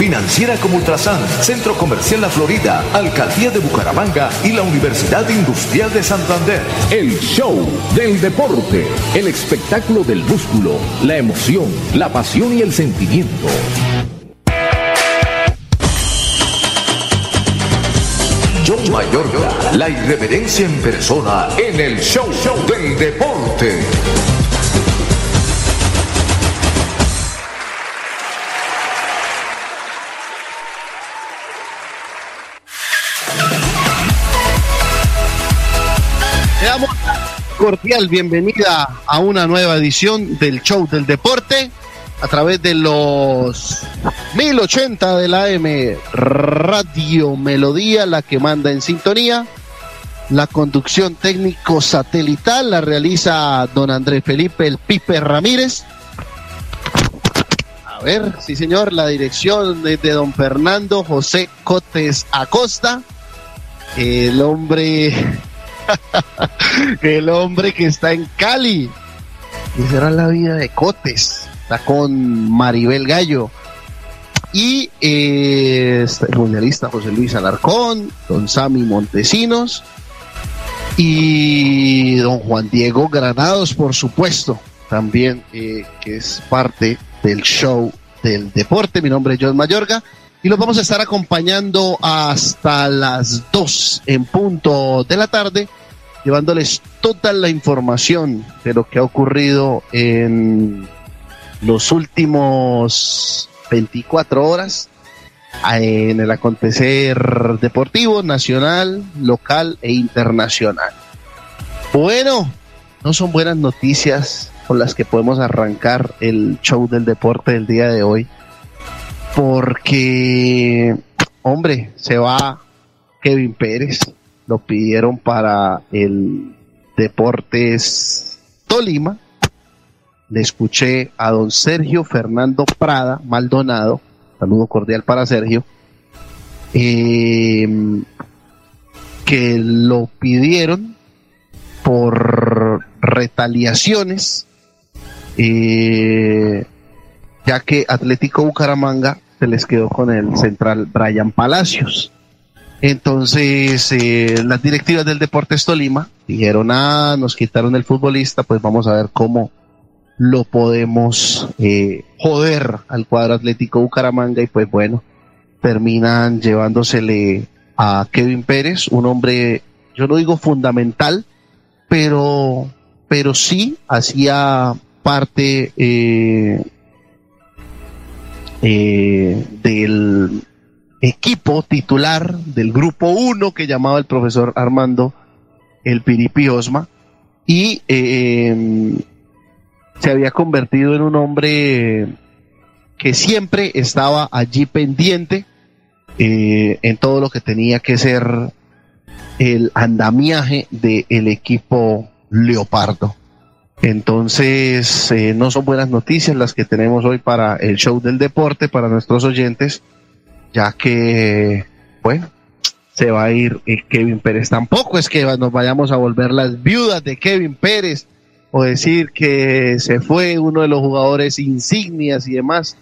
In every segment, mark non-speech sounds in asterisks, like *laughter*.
Financiera como Ultrasan, Centro Comercial La Florida, Alcaldía de Bucaramanga y la Universidad Industrial de Santander. El show del deporte, el espectáculo del músculo, la emoción, la pasión y el sentimiento. John Mayorga, la irreverencia en persona en el show, del deporte. Cordial bienvenida a una nueva edición del show del deporte a través de los 1080 de la AM Radio Melodía, la que manda en sintonía. La conducción técnico satelital la realiza don Andrés Felipe El Pipe Ramírez. A ver, sí señor, la dirección es de don Fernando José Cotes Acosta. El hombre, *laughs* el hombre que está en Cali. ¿Qué será la vida de Cotes? Está con Maribel Gallo y eh, el mundialista José Luis Alarcón, don Sami Montesinos y don Juan Diego Granados, por supuesto, también eh, que es parte del show del deporte. Mi nombre es John Mayorga y los vamos a estar acompañando hasta las 2 en punto de la tarde, llevándoles toda la información de lo que ha ocurrido en los últimos 24 horas en el acontecer deportivo, nacional, local e internacional. Bueno, no son buenas noticias con las que podemos arrancar el show del deporte del día de hoy, porque, hombre, se va Kevin Pérez, lo pidieron para el Deportes Tolima, le escuché a don Sergio Fernando Prada Maldonado, saludo cordial para Sergio, eh, que lo pidieron por retaliaciones, eh, ya que Atlético Bucaramanga se les quedó con el central Brian Palacios. Entonces, eh, las directivas del Deportes Tolima dijeron, ah, nos quitaron el futbolista, pues vamos a ver cómo lo podemos eh, joder al cuadro Atlético Bucaramanga y pues bueno, terminan llevándosele a Kevin Pérez, un hombre, yo no digo fundamental, pero, pero sí hacía parte eh, del equipo titular del grupo 1 que llamaba el profesor Armando el Piripi Osma y eh, se había convertido en un hombre que siempre estaba allí pendiente eh, en todo lo que tenía que ser el andamiaje del equipo Leopardo. Entonces, eh, no son buenas noticias las que tenemos hoy para el show del deporte, para nuestros oyentes, ya que, bueno, se va a ir eh, Kevin Pérez. Tampoco es que nos vayamos a volver las viudas de Kevin Pérez o decir que se fue uno de los jugadores insignias y demás,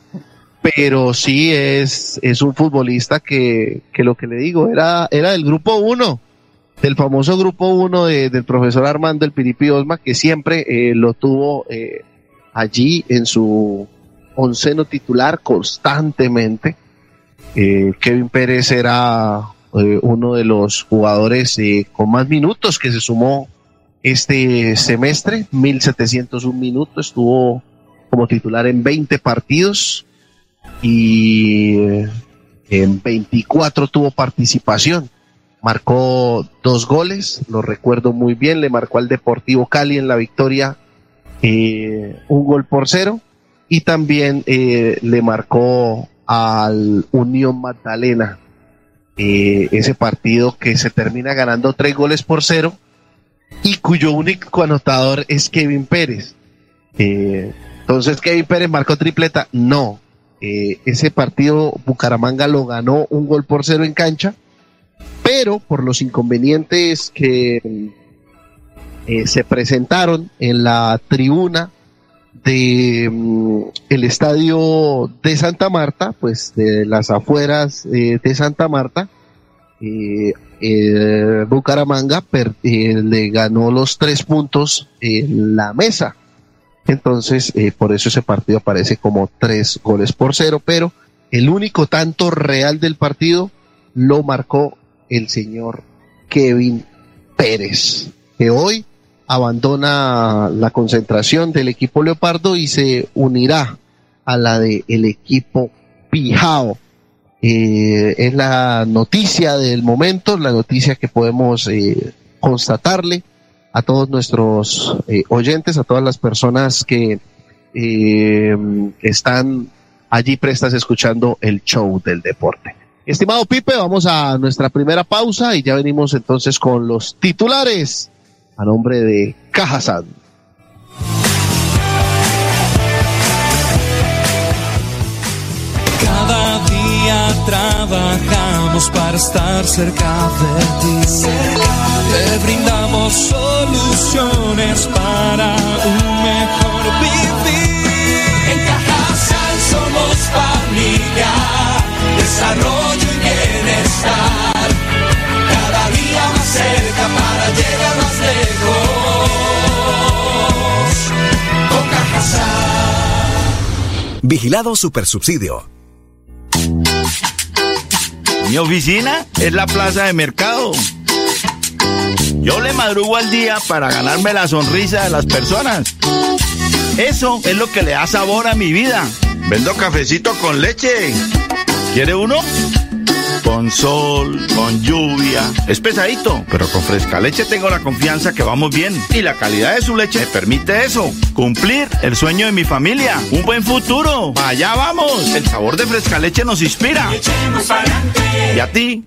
pero sí es, es un futbolista que, que lo que le digo era, era del grupo uno, del famoso grupo uno de, del profesor Armando el Piripi Osma, que siempre eh, lo tuvo eh, allí en su onceno titular constantemente. Eh, Kevin Pérez era eh, uno de los jugadores eh, con más minutos que se sumó este semestre, 1701 minutos, estuvo como titular en 20 partidos y en 24 tuvo participación. Marcó dos goles, lo recuerdo muy bien, le marcó al Deportivo Cali en la victoria un gol por cero y también le marcó al Unión Magdalena eh, ese partido que se termina ganando tres goles por cero y cuyo único anotador es Kevin Pérez. Eh, entonces, Kevin Pérez marcó tripleta. No, eh, ese partido Bucaramanga lo ganó un gol por cero en cancha, pero por los inconvenientes que se presentaron en la tribuna de mm, el estadio de Santa Marta, pues de las afueras eh, de Santa Marta, eh, Bucaramanga eh, le ganó los tres puntos en la mesa. Entonces, por eso ese partido aparece como tres goles por cero, pero el único tanto real del partido lo marcó el señor Kevin Pérez, que hoy abandona la concentración del equipo Leopardo y se unirá a la del el equipo Pijao. Eh, es la noticia del momento, la noticia que podemos eh, constatarle a todos nuestros eh, oyentes, a todas las personas que están allí prestas escuchando el show del deporte. Estimado Pipe, vamos a nuestra primera pausa y ya venimos entonces con los titulares a nombre de Cajazán. Cada día trabajamos para estar cerca de ti. Te brindamos soluciones para un mejor vivir. En Cajazán somos familia, desarrollo y bienestar. Cada día más cerca para llegar más lejos. Vigilado Supersubsidio. Mi oficina es la plaza de mercado. Yo le madrugo al día para ganarme la sonrisa de las personas. Eso es lo que le da sabor a mi vida. Vendo cafecito con leche. ¿Quiere uno? Con sol, con lluvia. Es pesadito, pero con fresca leche tengo la confianza que vamos bien. Y la calidad de su leche me permite eso. Cumplir el sueño de mi familia. Un buen futuro. Allá vamos. El sabor de fresca leche nos inspira. ¿Y a ti?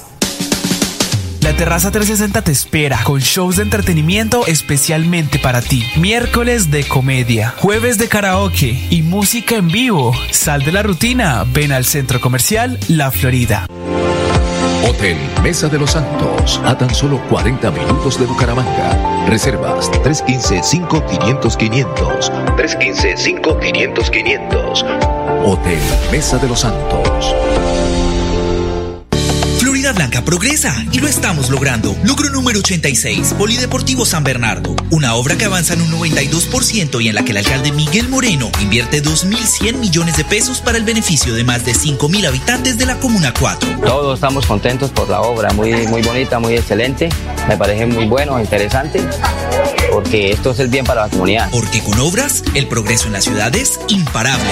La Terraza 360 te espera con shows de entretenimiento especialmente para ti. Miércoles de comedia, jueves de karaoke y música en vivo. Sal de la rutina, ven al centro comercial La Florida. Hotel Mesa de los Santos, a tan solo 40 minutos de Bucaramanga. Reservas 315-5500-500. 315-5500-500. Hotel Mesa de los Santos. Blanca progresa y lo estamos logrando. Logro número 86, Polideportivo San Bernardo. Una obra que avanza en un 92% y en la que el alcalde Miguel Moreno invierte 2.100 millones de pesos para el beneficio de más de 5.000 habitantes de la Comuna 4. Todos estamos contentos por la obra, muy, muy bonita, muy excelente. Me parece muy bueno, interesante, porque esto es el bien para la comunidad. Porque con obras, el progreso en la ciudad es imparable.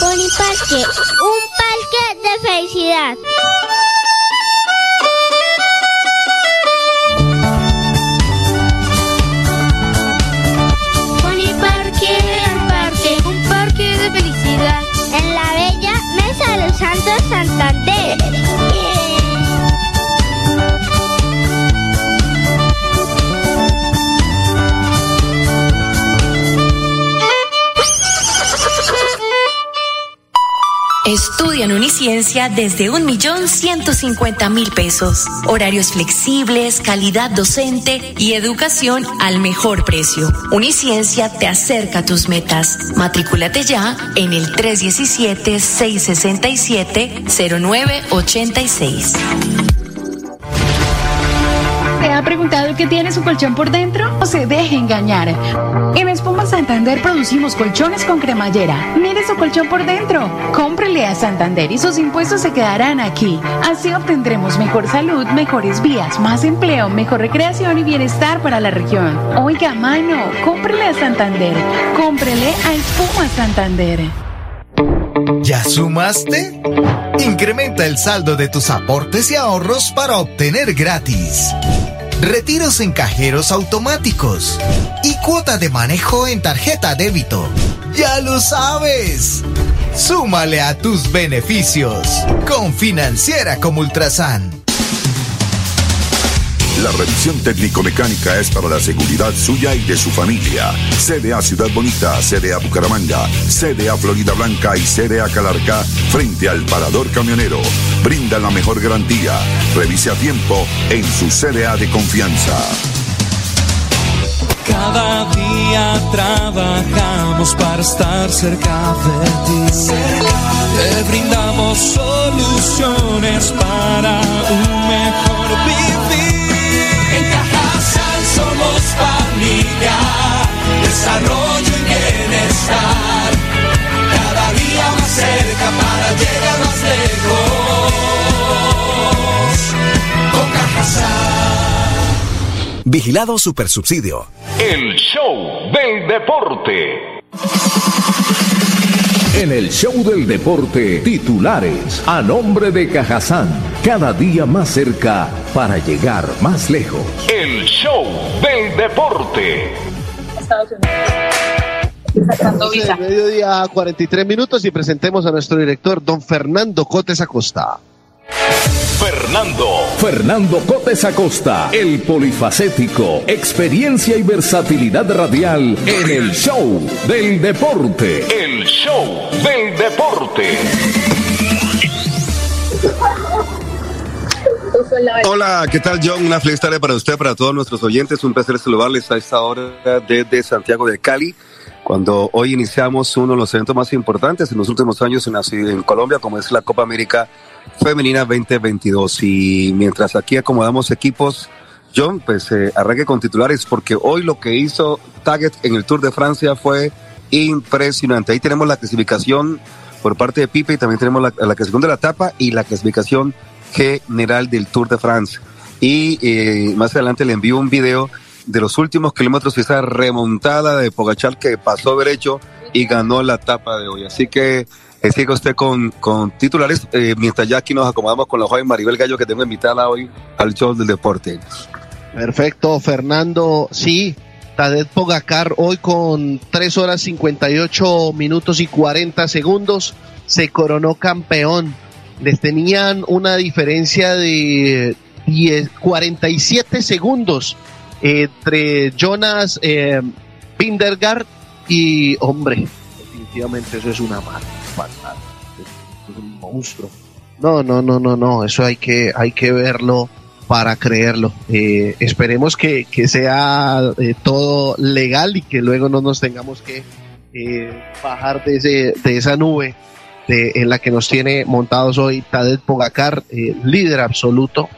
Parque, un parque de felicidad. Pony Parque, parque, un parque de felicidad. En la bella Mesa de los Santos Santander. Estudia en Uniciencia desde un millón ciento cincuenta mil pesos. Horarios flexibles, calidad docente y educación al mejor precio. Uniciencia te acerca a tus metas. Matrículate ya en el 317-667-0986. ¿Te ha preguntado qué tiene su colchón por dentro? O se deje engañar. En Espuma Santander producimos colchones con cremallera. Mire su colchón por dentro. Cómprele a Santander y sus impuestos se quedarán aquí. Así obtendremos mejor salud, mejores vías, más empleo, mejor recreación y bienestar para la región. Oiga, mano, cómprele a Santander. Cómprele a Espuma Santander. ¿Ya sumaste? Incrementa el saldo de tus aportes y ahorros para obtener gratis. Retiros en cajeros automáticos y cuota de manejo en tarjeta débito. Ya lo sabes. Súmale a tus beneficios con Financiera como Ultrasan. La revisión técnico-mecánica es para la seguridad suya y de su familia. CDA Ciudad Bonita, CDA Bucaramanga, CDA Florida Blanca y CDA Calarca frente al parador camionero. Brinda la mejor garantía. Revise a tiempo en su CDA de confianza. Cada día trabajamos para estar cerca de ti. Te brindamos soluciones para un mejor vivir. En Cajasal somos familia, desarrollo y bienestar. Cada día más cerca para llegar más lejos. Vigilado Supersubsidio. El show del deporte. En el show del deporte, titulares a nombre de Cajazán, cada día más cerca para llegar más lejos. El show del deporte. Estados Unidos. Mediodía 43 minutos y presentemos a nuestro director, don Fernando Cotes Acosta. Fernando. Fernando Cotes Acosta, el polifacético, experiencia y versatilidad radial en el show del deporte. El show del deporte. Hola, ¿qué tal John? Una feliz tarde para usted, para todos nuestros oyentes. Un placer saludarles a esta hora desde Santiago de Cali, cuando hoy iniciamos uno de los eventos más importantes en los últimos años en, la, en Colombia, como es la Copa América Femenina 2022. Y mientras aquí acomodamos equipos, John, pues eh, arranque con titulares, porque hoy lo que hizo Target en el Tour de Francia fue impresionante. Ahí tenemos la clasificación por parte de Pipe y también tenemos la, la clasificación de la etapa y la clasificación general del Tour de France. Y eh, más adelante le envío un video de los últimos kilómetros esa remontada de Pogachar que pasó derecho y ganó la etapa de hoy. Así que eh, usted con, con titulares, eh, mientras ya aquí nos acomodamos con la joven Maribel Gallo que tengo invitada hoy al show del deporte. Perfecto, Fernando. Sí, Tadej Pogacar hoy con 3 horas 58 minutos y 40 segundos se coronó campeón. Les tenían una diferencia de 10, 47 segundos entre Jonas eh, Bindergaard y, hombre, definitivamente eso es una mala. Es un monstruo. No, no, no, no, no, eso hay que, hay que verlo para creerlo. Eh, esperemos que, que sea eh, todo legal y que luego no nos tengamos que eh, bajar de, ese, de esa nube de, en la que nos tiene montados hoy Tadej Pogacar, eh, líder absoluto.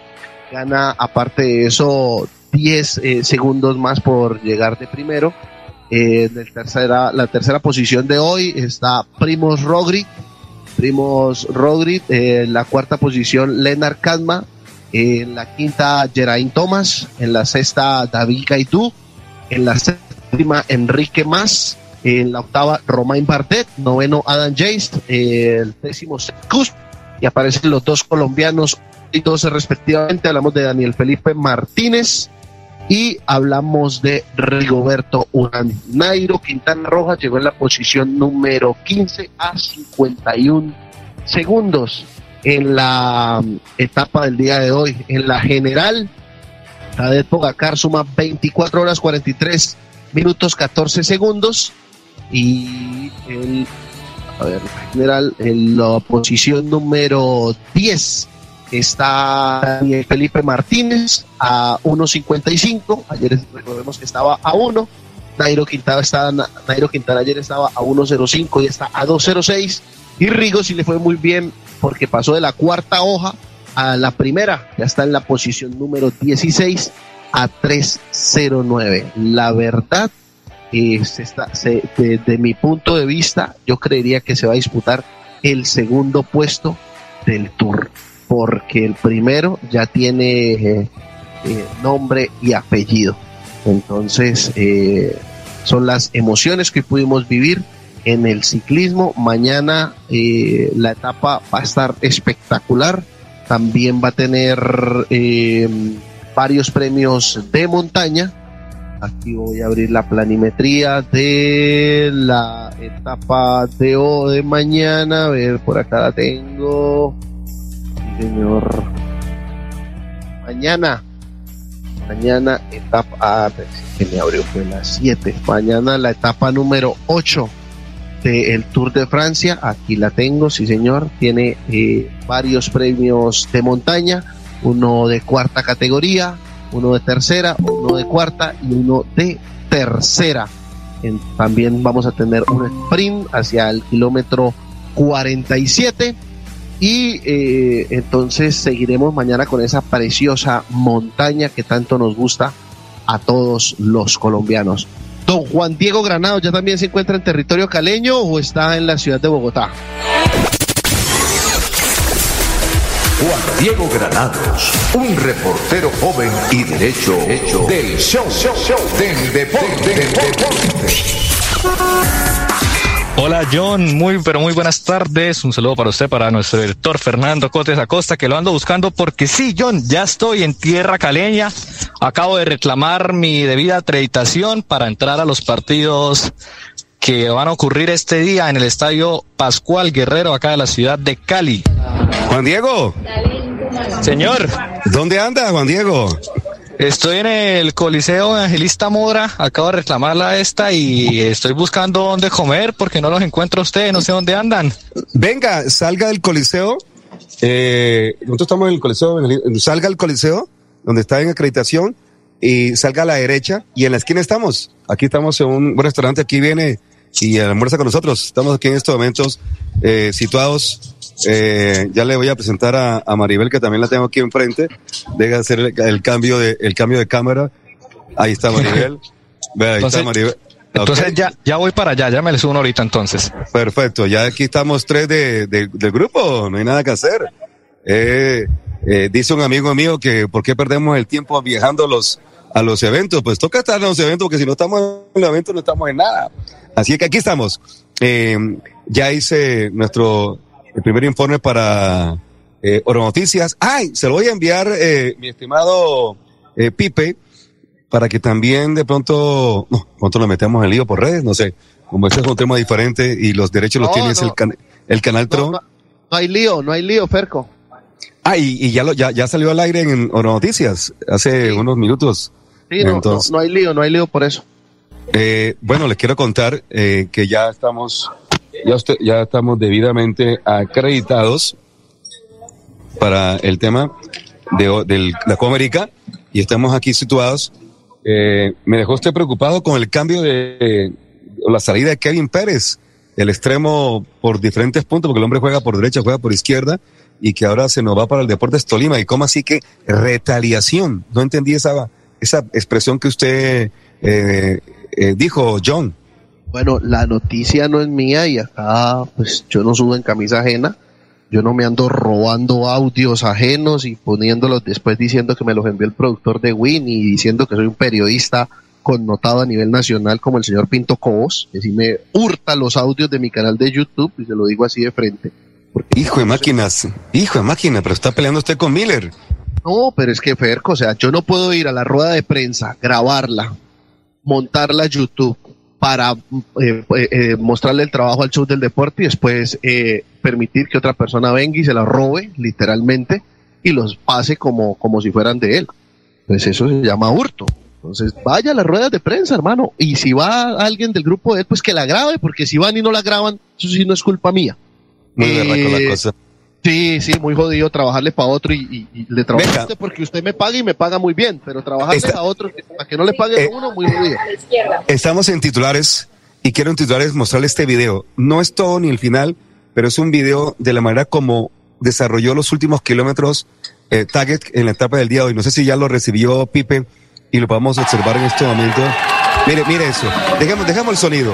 Gana, aparte de eso, 10 eh, segundos más por llegar de primero. Eh, en el tercera, la tercera posición de hoy está Primos Rogri. Primos Rogri, eh, en la cuarta posición Lennart Kadma, en la quinta Geraint Thomas, en la sexta David Gaitú, en la séptima Enrique Más, En la octava, Romain Bardet. Noveno, Adam Jace. el décimo, Cus. Y aparecen los dos colombianos y 12 respectivamente. Hablamos de Daniel Felipe Martínez y hablamos de Rigoberto Urán. Nairo Quintana Roja llegó en la posición número 15 a 51 segundos en la um, etapa del día de hoy. En la general, Tadej Pogacar suma 24 horas 43 minutos 14 segundos y el, a ver, general, en la posición número 10 está Felipe Martínez a 1.55, ayer recordemos que estaba a 1, Nairo Quintana, Nairo Quintana ayer estaba a 1.05 y está a 2.06 y Rigo sí le fue muy bien porque pasó de la cuarta hoja a la primera, ya está en la posición número 16 a 3.09. La verdad, eh, está, desde mi punto de vista, yo creería que se va a disputar el segundo puesto del Tour porque el primero ya tiene eh, eh, nombre y apellido. Entonces, eh, son las emociones que pudimos vivir en el ciclismo. Mañana la etapa va a estar espectacular. También va a tener varios premios de montaña. Aquí voy a abrir la planimetría de la etapa de, hoy, de mañana. A ver, por acá la tengo señor. Mañana, mañana etapa, ah, que me abrió fue las 7. Mañana la etapa número 8 del Tour de Francia. Aquí la tengo, sí señor. Tiene eh, varios premios de montaña, uno de cuarta categoría, uno de tercera, uno de cuarta y uno de tercera. también vamos a tener un sprint hacia el kilómetro 47 y eh, entonces seguiremos mañana con esa preciosa montaña que tanto nos gusta a todos los colombianos. Don Juan Diego Granado ya también se encuentra en territorio caleño o está en la ciudad de Bogotá. Juan Diego Granados, un reportero joven y derecho hecho del show, show, show del deporte. Del deporte. Hola John, muy pero muy buenas tardes. Un saludo para usted, para nuestro director Fernando Cotes Acosta, que lo ando buscando porque sí, John, ya estoy en tierra caleña. Acabo de reclamar mi debida acreditación para entrar a los partidos que van a ocurrir este día en el estadio Pascual Guerrero, acá de la ciudad de Cali. Juan Diego. Señor. ¿Dónde anda, Juan Diego? Estoy en el Coliseo Evangelista Mora, acabo de reclamarla esta y estoy buscando dónde comer porque no los encuentro a ustedes, no sé dónde andan. Venga, salga del Coliseo. Eh, nosotros estamos en el Coliseo, salga al Coliseo, donde está en acreditación, y salga a la derecha y en la esquina estamos. Aquí estamos en un restaurante, aquí viene y almuerza con nosotros. Estamos aquí en estos momentos eh, situados eh, ya le voy a presentar a, Maribel, que también la tengo aquí enfrente. Deja hacer el, cambio de, el cambio de cámara. Ahí está Maribel. *laughs* ahí entonces, está Maribel. Entonces ya, ya voy para allá, ya me les subo ahorita entonces. Perfecto, ya aquí estamos tres de, del grupo, no hay nada que hacer. Eh, eh, dice un amigo mío que por qué perdemos el tiempo viajando a los, a los eventos. Pues toca estar en los eventos porque si no estamos en los eventos no estamos en nada. Así que aquí estamos. Eh, ya hice nuestro el primer informe para eh, Oro Noticias. ¡Ay! Se lo voy a enviar, eh, mi estimado eh, Pipe, para que también de pronto, no, pronto lo metemos en lío por redes, no sé. Como este es un tema diferente y los derechos los tiene el, el canal Tron. No, hay lío, no hay lío, Ferco. Ah, y, ya, lo, ya, ya salió al aire en Oro Noticias hace unos minutos. Sí, no, no, hay lío, no hay lío por eso. Eh, bueno, les quiero contar eh, que ya estamos ya, estamos debidamente acreditados para el tema de, la Copa y estamos aquí situados. Eh, me dejó usted preocupado con el cambio de, la salida de Kevin Pérez, el extremo por diferentes puntos, porque el hombre juega por derecha, juega por izquierda, y que ahora se nos va para el Deportes Tolima. ¿Y cómo así que retaliación? No entendí esa, esa expresión que usted eh, eh, dijo, John. Bueno, la noticia no es mía y acá pues yo no subo en camisa ajena. Yo no me ando robando audios ajenos y poniéndolos después diciendo que me los envió el productor de Win y diciendo que soy un periodista connotado a nivel nacional como el señor Pinto Cobos, que sí me hurta los audios de mi canal de YouTube, y se lo digo así de frente. Hijo de máquinas, hijo de máquina, pero está peleando usted con Miller. No, pero es que Ferco, o sea, yo no puedo ir a la rueda de prensa, grabarla, montarla a YouTube para eh, eh, eh, mostrarle el trabajo al show del deporte y después eh, permitir que otra persona venga y se la robe, literalmente, y los pase como, como si fueran de él. Pues eso se llama hurto. Entonces, vaya a las ruedas de prensa, hermano. Y si va alguien del grupo de él, pues que la grabe, porque si van y no la graban, eso sí no es culpa mía. Muy la Eh, cosa. Sí, sí, muy jodido trabajarle para otro y, y- y le trabajo a usted porque usted me paga y me paga muy bien, pero trabajarle Esta- a otro para que no le pague Eh, a uno, muy jodido. Estamos en titulares y quiero en titulares mostrarle este video. No es todo ni el final, pero es un video de la manera como desarrolló los últimos kilómetros eh, Target en la etapa del día de hoy. No sé si ya lo recibió Pipe y lo podemos observar en este momento. Mire, mire eso. Dejemos, dejamos el sonido.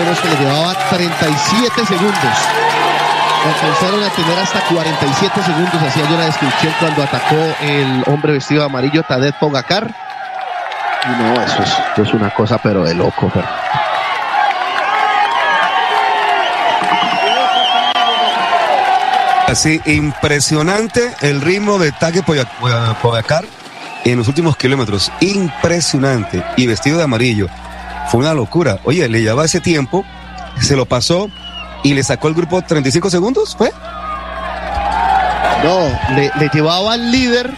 Menos que le llevaba 37 segundos. Alcanzaron a tener hasta 47 segundos, hacía yo la descripción cuando atacó el hombre vestido de amarillo, Tadej Pogacar. Y no, eso es, una cosa pero de loco. Así, impresionante el ritmo de Poya- Pogacar en los últimos kilómetros. Impresionante. Y vestido de amarillo. Fue una locura. Oye, le llevaba ese tiempo, se lo pasó y le sacó el grupo 35 segundos, ¿fue? No, le, le llevaba al líder,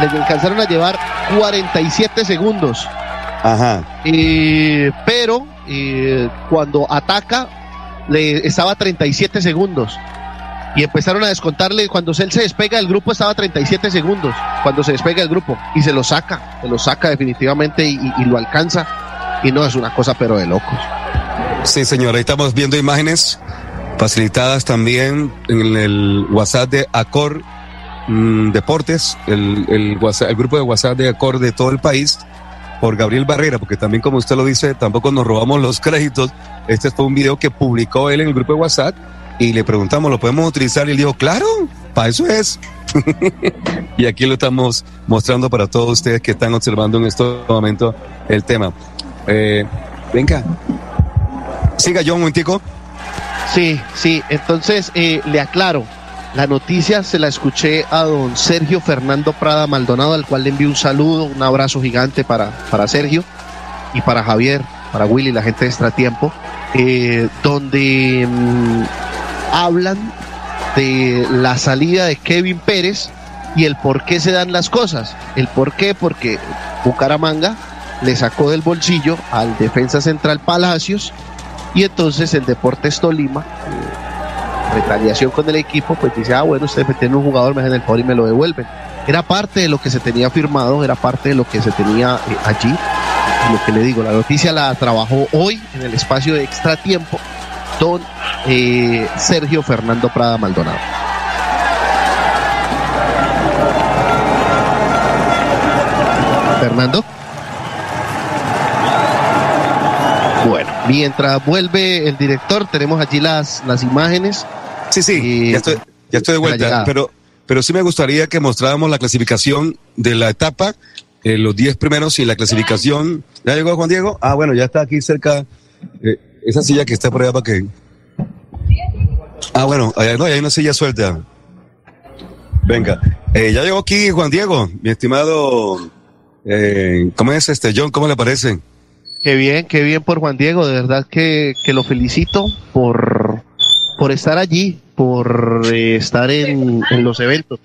le alcanzaron a llevar 47 segundos. Ajá. Eh, pero eh, cuando ataca, le estaba a 37 segundos. Y empezaron a descontarle, cuando él se despega del grupo estaba a 37 segundos, cuando se despega del grupo, y se lo saca, se lo saca definitivamente y, y- y lo alcanza. Y no es una cosa pero de locos. Sí, señor. Ahí estamos viendo imágenes facilitadas también en el WhatsApp de Acor mm, Deportes, el, el, WhatsApp- el grupo de WhatsApp de Acor de todo el país, por Gabriel Barrera, porque también como usted lo dice, tampoco nos robamos los créditos. Este fue un video que publicó él en el grupo de WhatsApp y le preguntamos, ¿lo podemos utilizar? Y él dijo, claro, para eso es. *laughs* y aquí lo estamos mostrando para todos ustedes que están observando en este momento el tema. Eh, venga, siga yo un momentico. Sí, sí, entonces eh, le aclaro, la noticia se la escuché a don Sergio Fernando Prada Maldonado, al cual le envío un saludo, un abrazo gigante para, para Sergio y para Javier, para Willy, la gente de Extratiempo, eh, donde mm, hablan de la salida de Kevin Pérez y el por qué se dan las cosas. El por qué, porque Bucaramanga le sacó del bolsillo al defensa central Palacios y entonces el Deportes Tolima, eh, retaliación con el equipo, pues dice, ah, bueno, ustedes tienen un jugador, me dejan el favor y me lo devuelven. Era parte de lo que se tenía firmado, era parte de lo que se tenía eh, allí. Lo que le digo, la noticia la trabajó hoy en el espacio de extra tiempo don eh, Sergio Fernando Prada Maldonado. Fernando. Mientras vuelve el director, tenemos allí las, las imágenes. Sí, sí, ya estoy, ya estoy de vuelta, pero, pero sí me gustaría que mostráramos la clasificación de la etapa, eh, los 10 primeros y la clasificación. ¿Ya llegó Juan Diego? Ah, bueno, ya está aquí cerca, eh, esa silla que está por allá para que... Ah, bueno, allá, no, hay una silla suelta. Venga, eh, ya llegó aquí Juan Diego, mi estimado, eh, ¿cómo es este John? ¿Cómo le parece? Qué bien, qué bien por Juan Diego, de verdad que, que lo felicito por, por estar allí, por eh, estar en, en los eventos.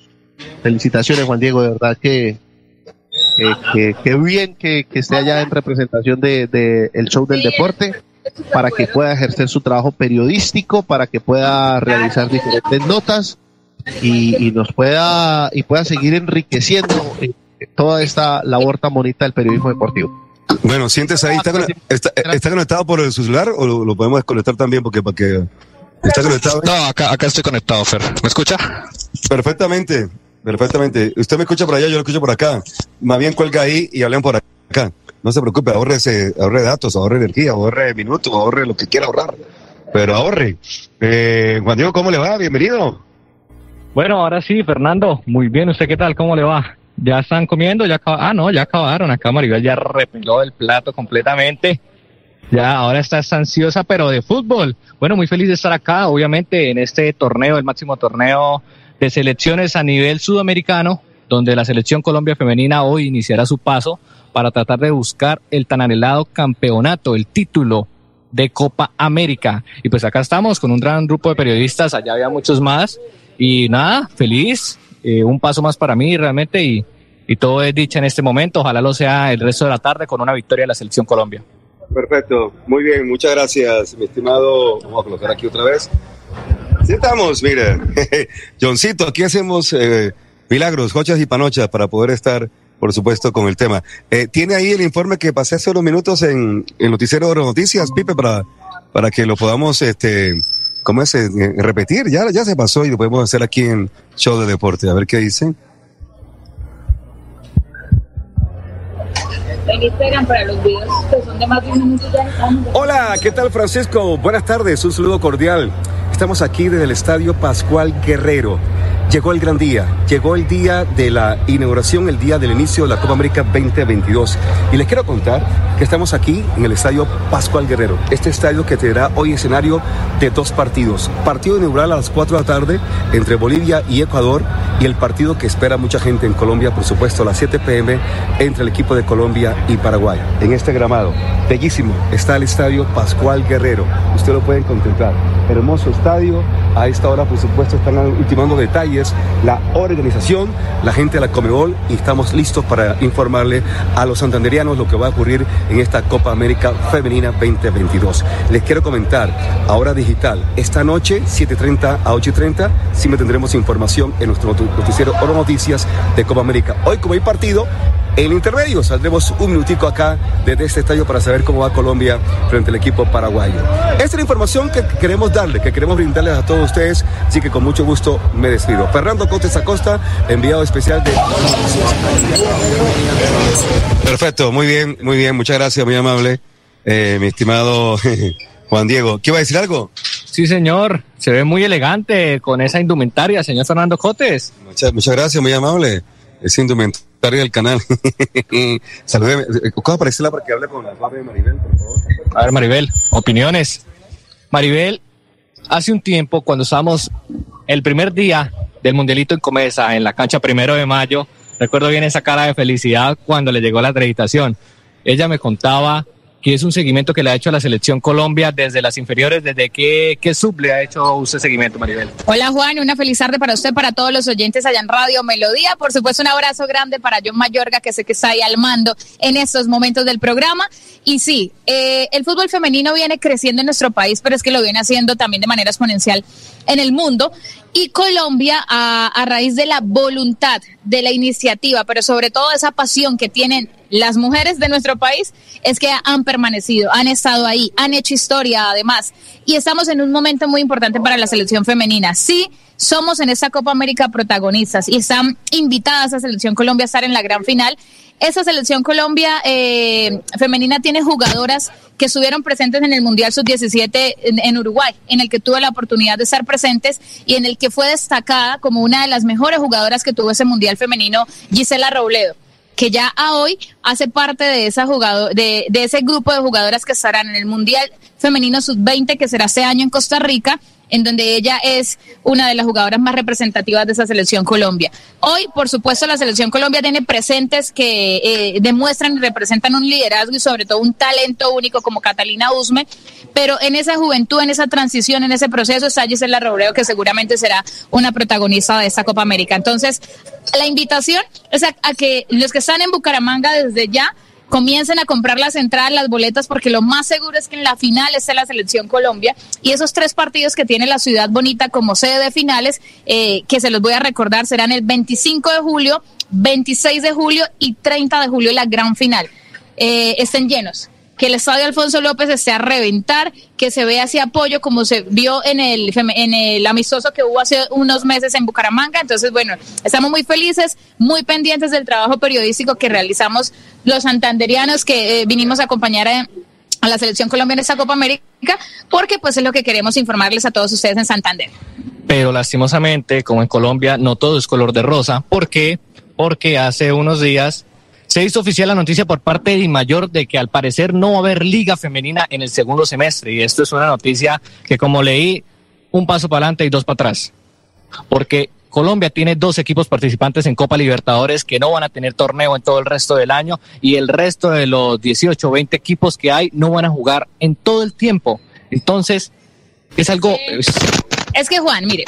Felicitaciones Juan Diego, de verdad que, que, que- que bien que, que esté allá en representación de, de el show del deporte, para que pueda ejercer su trabajo periodístico, para que pueda realizar diferentes notas y, y nos pueda y pueda seguir enriqueciendo eh, toda esta labor tan bonita del periodismo deportivo. Bueno, siéntese ahí, ¿está, con- está, está conectado por el celular o lo, lo podemos desconectar también? Porque para que... ¿Está conectado? No, acá, acá estoy conectado, Fer. ¿Me escucha? Perfectamente, perfectamente. Usted me escucha por allá, yo lo escucho por acá. Más bien cuelga ahí y hablen por acá. acá. No se preocupe, ahorre, ese, ahorre datos, ahorre energía, ahorre minutos, ahorre lo que quiera ahorrar. Pero ahorre. Eh, Juan Diego, ¿cómo le va? Bienvenido. Bueno, ahora sí, Fernando, muy bien. ¿Usted qué tal? ¿Cómo le va? ¿Ya están comiendo? ¿Ya Ah, no, ya acabaron. Acá Maribel ya repeló el plato completamente. Ya, ahora está ansiosa, pero de fútbol. Bueno, muy feliz de estar acá, obviamente, en este torneo, el máximo torneo de selecciones a nivel sudamericano, donde la selección Colombia femenina hoy iniciará su paso para tratar de buscar el tan anhelado campeonato, el título de Copa América. Y pues acá estamos con un gran grupo de periodistas, allá había muchos más. Y nada, feliz, eh, un paso más para mí realmente y, y todo es dicha en este momento. Ojalá lo sea el resto de la tarde con una victoria de la selección Colombia. Perfecto, muy bien, muchas gracias, mi estimado. Vamos a colocar aquí otra vez. Sí estamos, mire, *laughs* Johncito, aquí hacemos eh, milagros, jochas y panochas para poder estar, por supuesto, con el tema. Eh, ¿Tiene ahí el informe que pasé hace unos minutos en el noticiero de Noticias, Pipe, para, para que lo podamos, este, ¿cómo es? Eh, repetir, ya, ya se pasó y lo podemos hacer aquí en Show de Deporte, a ver qué dicen. en Instagram para los videos que son de más de un minuto ya estamos. Hola, ¿qué tal Francisco? Buenas tardes, un saludo cordial. Estamos aquí desde el Estadio Pascual Guerrero. Llegó el gran día, llegó el día de la inauguración, el día del inicio de la Copa América 2022. Y les quiero contar que estamos aquí en el Estadio Pascual Guerrero, este estadio que tendrá hoy escenario de dos partidos. Partido inaugural a las 4 de la tarde entre Bolivia y Ecuador y el partido que espera mucha gente en Colombia, por supuesto, a las 7 pm entre el equipo de Colombia y Paraguay. En este gramado, bellísimo, está el Estadio Pascual Guerrero. Usted lo pueden contemplar. Hermoso A esta hora, por supuesto, están ultimando detalles la organización, la gente de la Comebol y estamos listos para informarle a los santanderianos lo que va a ocurrir en esta Copa América Femenina 2022. Les quiero comentar, ahora digital, esta noche, 7.30 a 8.30, sí me tendremos información en nuestro noticiero Oro Noticias de Copa América. Hoy, como hay partido, en el intermedio saldremos un minutico acá desde este estadio para saber cómo va Colombia frente al equipo paraguayo. Esta es la información que queremos darle, que queremos brindarles a todos ustedes, así que con mucho gusto me despido. Fernando Cotes Acosta, enviado especial de... Perfecto, muy bien, muy bien, muchas gracias, muy amable, eh, mi estimado *laughs* Juan Diego. ¿Qué iba a decir algo? Sí, señor, se ve muy elegante con esa indumentaria, señor Fernando Cotes. Muchas, muchas gracias, muy amable. Esa indumentaria del canal. *laughs* Saludeme. ¿Cómo aparece para que hable con la de Maribel, por favor? A ver, Maribel, opiniones. Maribel, hace un tiempo, cuando estábamos el primer día del Mundialito en Comesa, en la cancha primero de mayo, recuerdo bien esa cara de felicidad cuando le llegó la acreditación. Ella me contaba que es un seguimiento que le ha hecho a la selección Colombia desde las inferiores. ¿Desde qué, qué sub le ha hecho usted seguimiento, Maribel? Hola Juan, una feliz tarde para usted, para todos los oyentes allá en Radio Melodía. Por supuesto, un abrazo grande para John Mayorga, que sé que está ahí al mando en estos momentos del programa. Y sí, eh, el fútbol femenino viene creciendo en nuestro país, pero es que lo viene haciendo también de manera exponencial en el mundo. Y Colombia, a, a raíz de la voluntad, de la iniciativa, pero sobre todo esa pasión que tienen las mujeres de nuestro país es que han permanecido, han estado ahí, han hecho historia además. Y estamos en un momento muy importante para la selección femenina. Sí, somos en esta Copa América protagonistas y están invitadas a Selección Colombia a estar en la gran final. Esa selección Colombia eh, femenina tiene jugadoras que estuvieron presentes en el Mundial Sub-17 en, en, Uruguay, en el que tuve la oportunidad de estar presentes y en el que fue destacada como una de las mejores jugadoras que tuvo ese Mundial femenino, Gisela Robledo que ya a hoy hace parte de, esa jugador, de, de ese grupo de jugadoras que estarán en el Mundial Femenino Sub-20 que será este año en Costa Rica en donde ella es una de las jugadoras más representativas de esa selección Colombia. Hoy, por supuesto, la selección Colombia tiene presentes que eh, demuestran y representan un liderazgo y sobre todo un talento único como Catalina Usme, pero en esa juventud, en esa transición, en ese proceso está Gisela Robreo, que seguramente será una protagonista de esta Copa América. Entonces, la invitación es a, a que los que están en Bucaramanga desde ya comiencen a comprar las entradas, las boletas, porque lo más seguro es que en la final esté la selección Colombia y esos tres partidos que tiene la ciudad bonita como sede de finales, eh, que se los voy a recordar, serán el 25 de julio, 26 de julio y 30 de julio la gran final. Eh, estén llenos que el estadio Alfonso López esté a reventar, que se vea ese apoyo como se vio en el, en el amistoso que hubo hace unos meses en Bucaramanga. Entonces, bueno, estamos muy felices, muy pendientes del trabajo periodístico que realizamos los santanderianos que eh, vinimos a acompañar a, a la selección colombiana en esta Copa América, porque pues es lo que queremos informarles a todos ustedes en Santander. Pero lastimosamente, como en Colombia, no todo es color de rosa. ¿Por qué? Porque hace unos días se hizo oficial la noticia por parte de Mayor de que al parecer no va a haber liga femenina en el segundo semestre. Y esto es una noticia que como leí, un paso para adelante y dos para atrás. Porque Colombia tiene dos equipos participantes en Copa Libertadores que no van a tener torneo en todo el resto del año y el resto de los 18 o 20 equipos que hay no van a jugar en todo el tiempo. Entonces, es algo... Es que Juan, mire,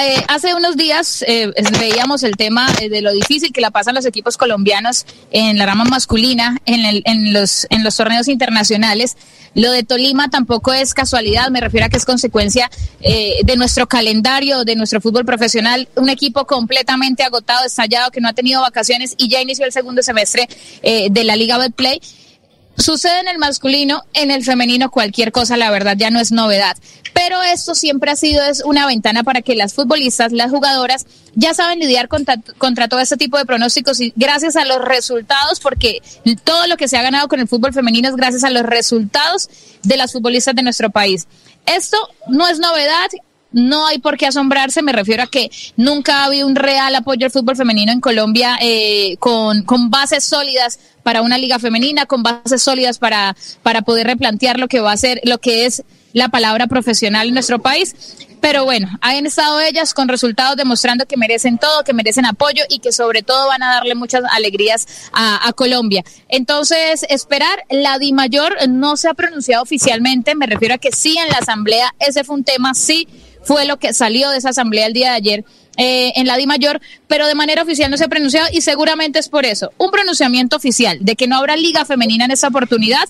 eh, hace unos días eh, veíamos el tema eh, de lo difícil que la pasan los equipos colombianos en la rama masculina, en, el, en, los, en los torneos internacionales. Lo de Tolima tampoco es casualidad, me refiero a que es consecuencia eh, de nuestro calendario, de nuestro fútbol profesional. Un equipo completamente agotado, estallado, que no ha tenido vacaciones y ya inició el segundo semestre eh, de la Liga Betplay. Sucede en el masculino, en el femenino cualquier cosa, la verdad ya no es novedad. Pero esto siempre ha sido es una ventana para que las futbolistas, las jugadoras, ya saben lidiar contra, todo este tipo de pronósticos y gracias a los resultados, porque todo lo que se ha ganado con el fútbol femenino es gracias a los resultados de las futbolistas de nuestro país. Esto no es novedad, no hay por qué asombrarse, me refiero a que nunca ha habido un real apoyo al fútbol femenino en Colombia eh, con, con bases sólidas para una liga femenina, con bases sólidas para, para poder replantear lo que va a ser, lo que es la palabra profesional en nuestro país. Pero bueno, han estado ellas con resultados demostrando que merecen todo, que merecen apoyo y que sobre todo van a darle muchas alegrías a, Colombia. Entonces, esperar, la Di Mayor no se ha pronunciado oficialmente, me refiero a que sí en la asamblea, ese fue un tema, sí fue lo que salió de esa asamblea el día de ayer. Eh, en la Di Mayor, pero de manera oficial no se ha pronunciado y seguramente es por eso. Un pronunciamiento oficial de que no habrá liga femenina en esta oportunidad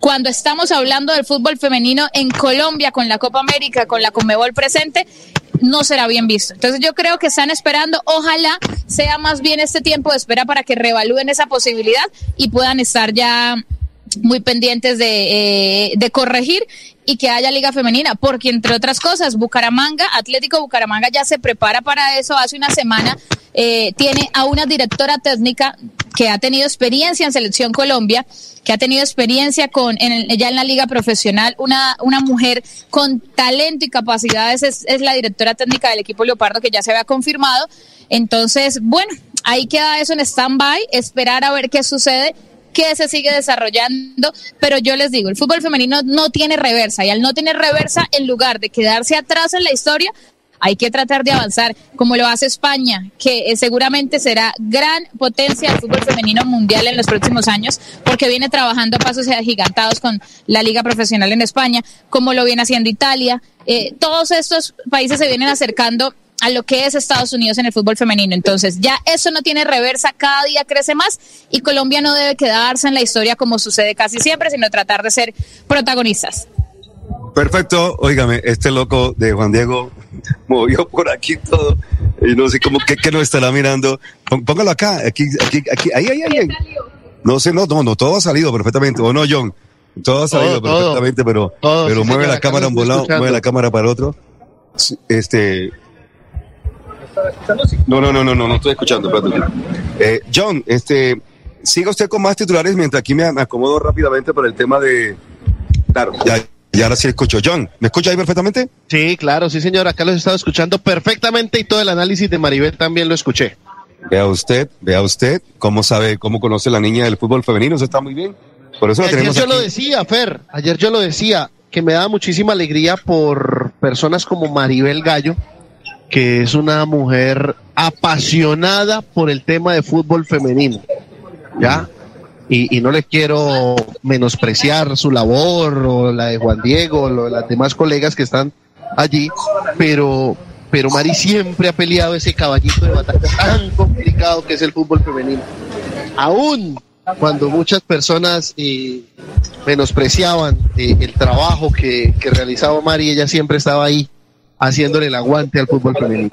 cuando estamos hablando del fútbol femenino en Colombia con la Copa América, con la Conmebol presente, no será bien visto. Entonces yo creo que están esperando, ojalá sea más bien este tiempo de espera para que reevalúen esa posibilidad y puedan estar ya muy pendientes de, eh, de corregir y que haya liga femenina, porque entre otras cosas, Bucaramanga, Atlético Bucaramanga ya se prepara para eso hace una semana, eh, tiene a una directora técnica que ha tenido experiencia en Selección Colombia, que ha tenido experiencia con en, ya en la liga profesional, una, una mujer con talento y capacidades, es, es la directora técnica del equipo Leopardo que ya se había confirmado. Entonces, bueno, ahí queda eso en stand-by, esperar a ver qué sucede que se sigue desarrollando, pero yo les digo, el fútbol femenino no tiene reversa y al no tener reversa, en lugar de quedarse atrás en la historia, hay que tratar de avanzar como lo hace España, que eh, seguramente será gran potencia del fútbol femenino mundial en los próximos años, porque viene trabajando a pasos agigantados con la liga profesional en España, como lo viene haciendo Italia. Eh, todos estos países se vienen acercando a lo que es Estados Unidos en el fútbol femenino. Entonces, ya eso no tiene reversa, cada día crece más y Colombia no debe quedarse en la historia como sucede casi siempre, sino tratar de ser protagonistas. Perfecto, óigame, este loco de Juan Diego movió por aquí todo y no sé cómo que, que nos estará mirando. Póngalo acá, aquí, aquí, aquí, ahí, ahí, ahí. No sé, no, no, no, todo ha salido perfectamente, ¿o no, John? Todo ha salido todo, perfectamente, pero, todo, pero sí, mueve señora, la cámara a un lado, mueve la cámara para el otro. Este, no, no, no, no, no, no estoy escuchando. Eh, John, este, siga usted con más titulares mientras aquí me, me, acomodo rápidamente por el tema de. Claro, ya, ya ahora sí escucho. John, ¿me escucha ahí perfectamente? Sí, claro, sí, señor. Acá los he estado escuchando perfectamente y todo el análisis de Maribel también lo escuché. Vea usted, vea usted cómo sabe, cómo conoce la niña del fútbol femenino. Eso está muy bien. Por eso ayer tenemos yo aquí. lo decía, Fer. Ayer yo lo decía que me da muchísima alegría por personas como Maribel Gallo que es una mujer apasionada por el tema de fútbol femenino, ¿ya? Y, y, no le quiero menospreciar su labor o la de Juan Diego o de las demás colegas que están allí, pero, pero Mari siempre ha peleado ese caballito de batalla tan complicado que es el fútbol femenino. Aún cuando muchas personas eh, menospreciaban eh, el trabajo que, que realizaba Mari, ella siempre estaba ahí haciéndole el aguante al fútbol femenino.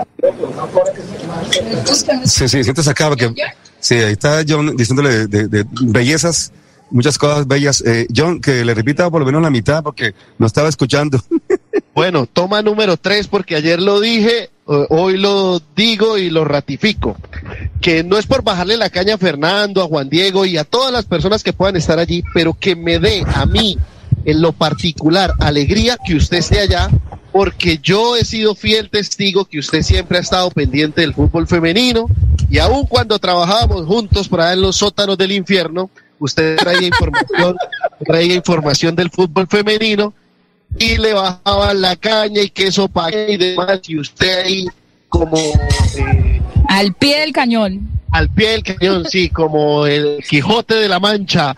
Sí, sí, sientes acá porque sí, ahí está John diciéndole de, de, bellezas muchas cosas bellas. Eh, John, que le repita por lo menos la mitad porque no estaba escuchando. *laughs* Bueno, toma número tres porque ayer lo dije, hoy lo digo y lo ratifico. Que no es por bajarle la caña a Fernando, a Juan Diego y a todas las personas que puedan estar allí, pero que me dé a mí en lo particular alegría que usted esté allá, porque yo he sido fiel testigo que usted siempre ha estado pendiente del fútbol femenino y aun cuando trabajábamos juntos allá en los sótanos del infierno, usted traía información, *laughs* traía información del fútbol femenino y le bajaban la caña y queso para y demás, y usted ahí como... Eh, al pie del cañón. Al pie del cañón, sí, como el Quijote de la Mancha,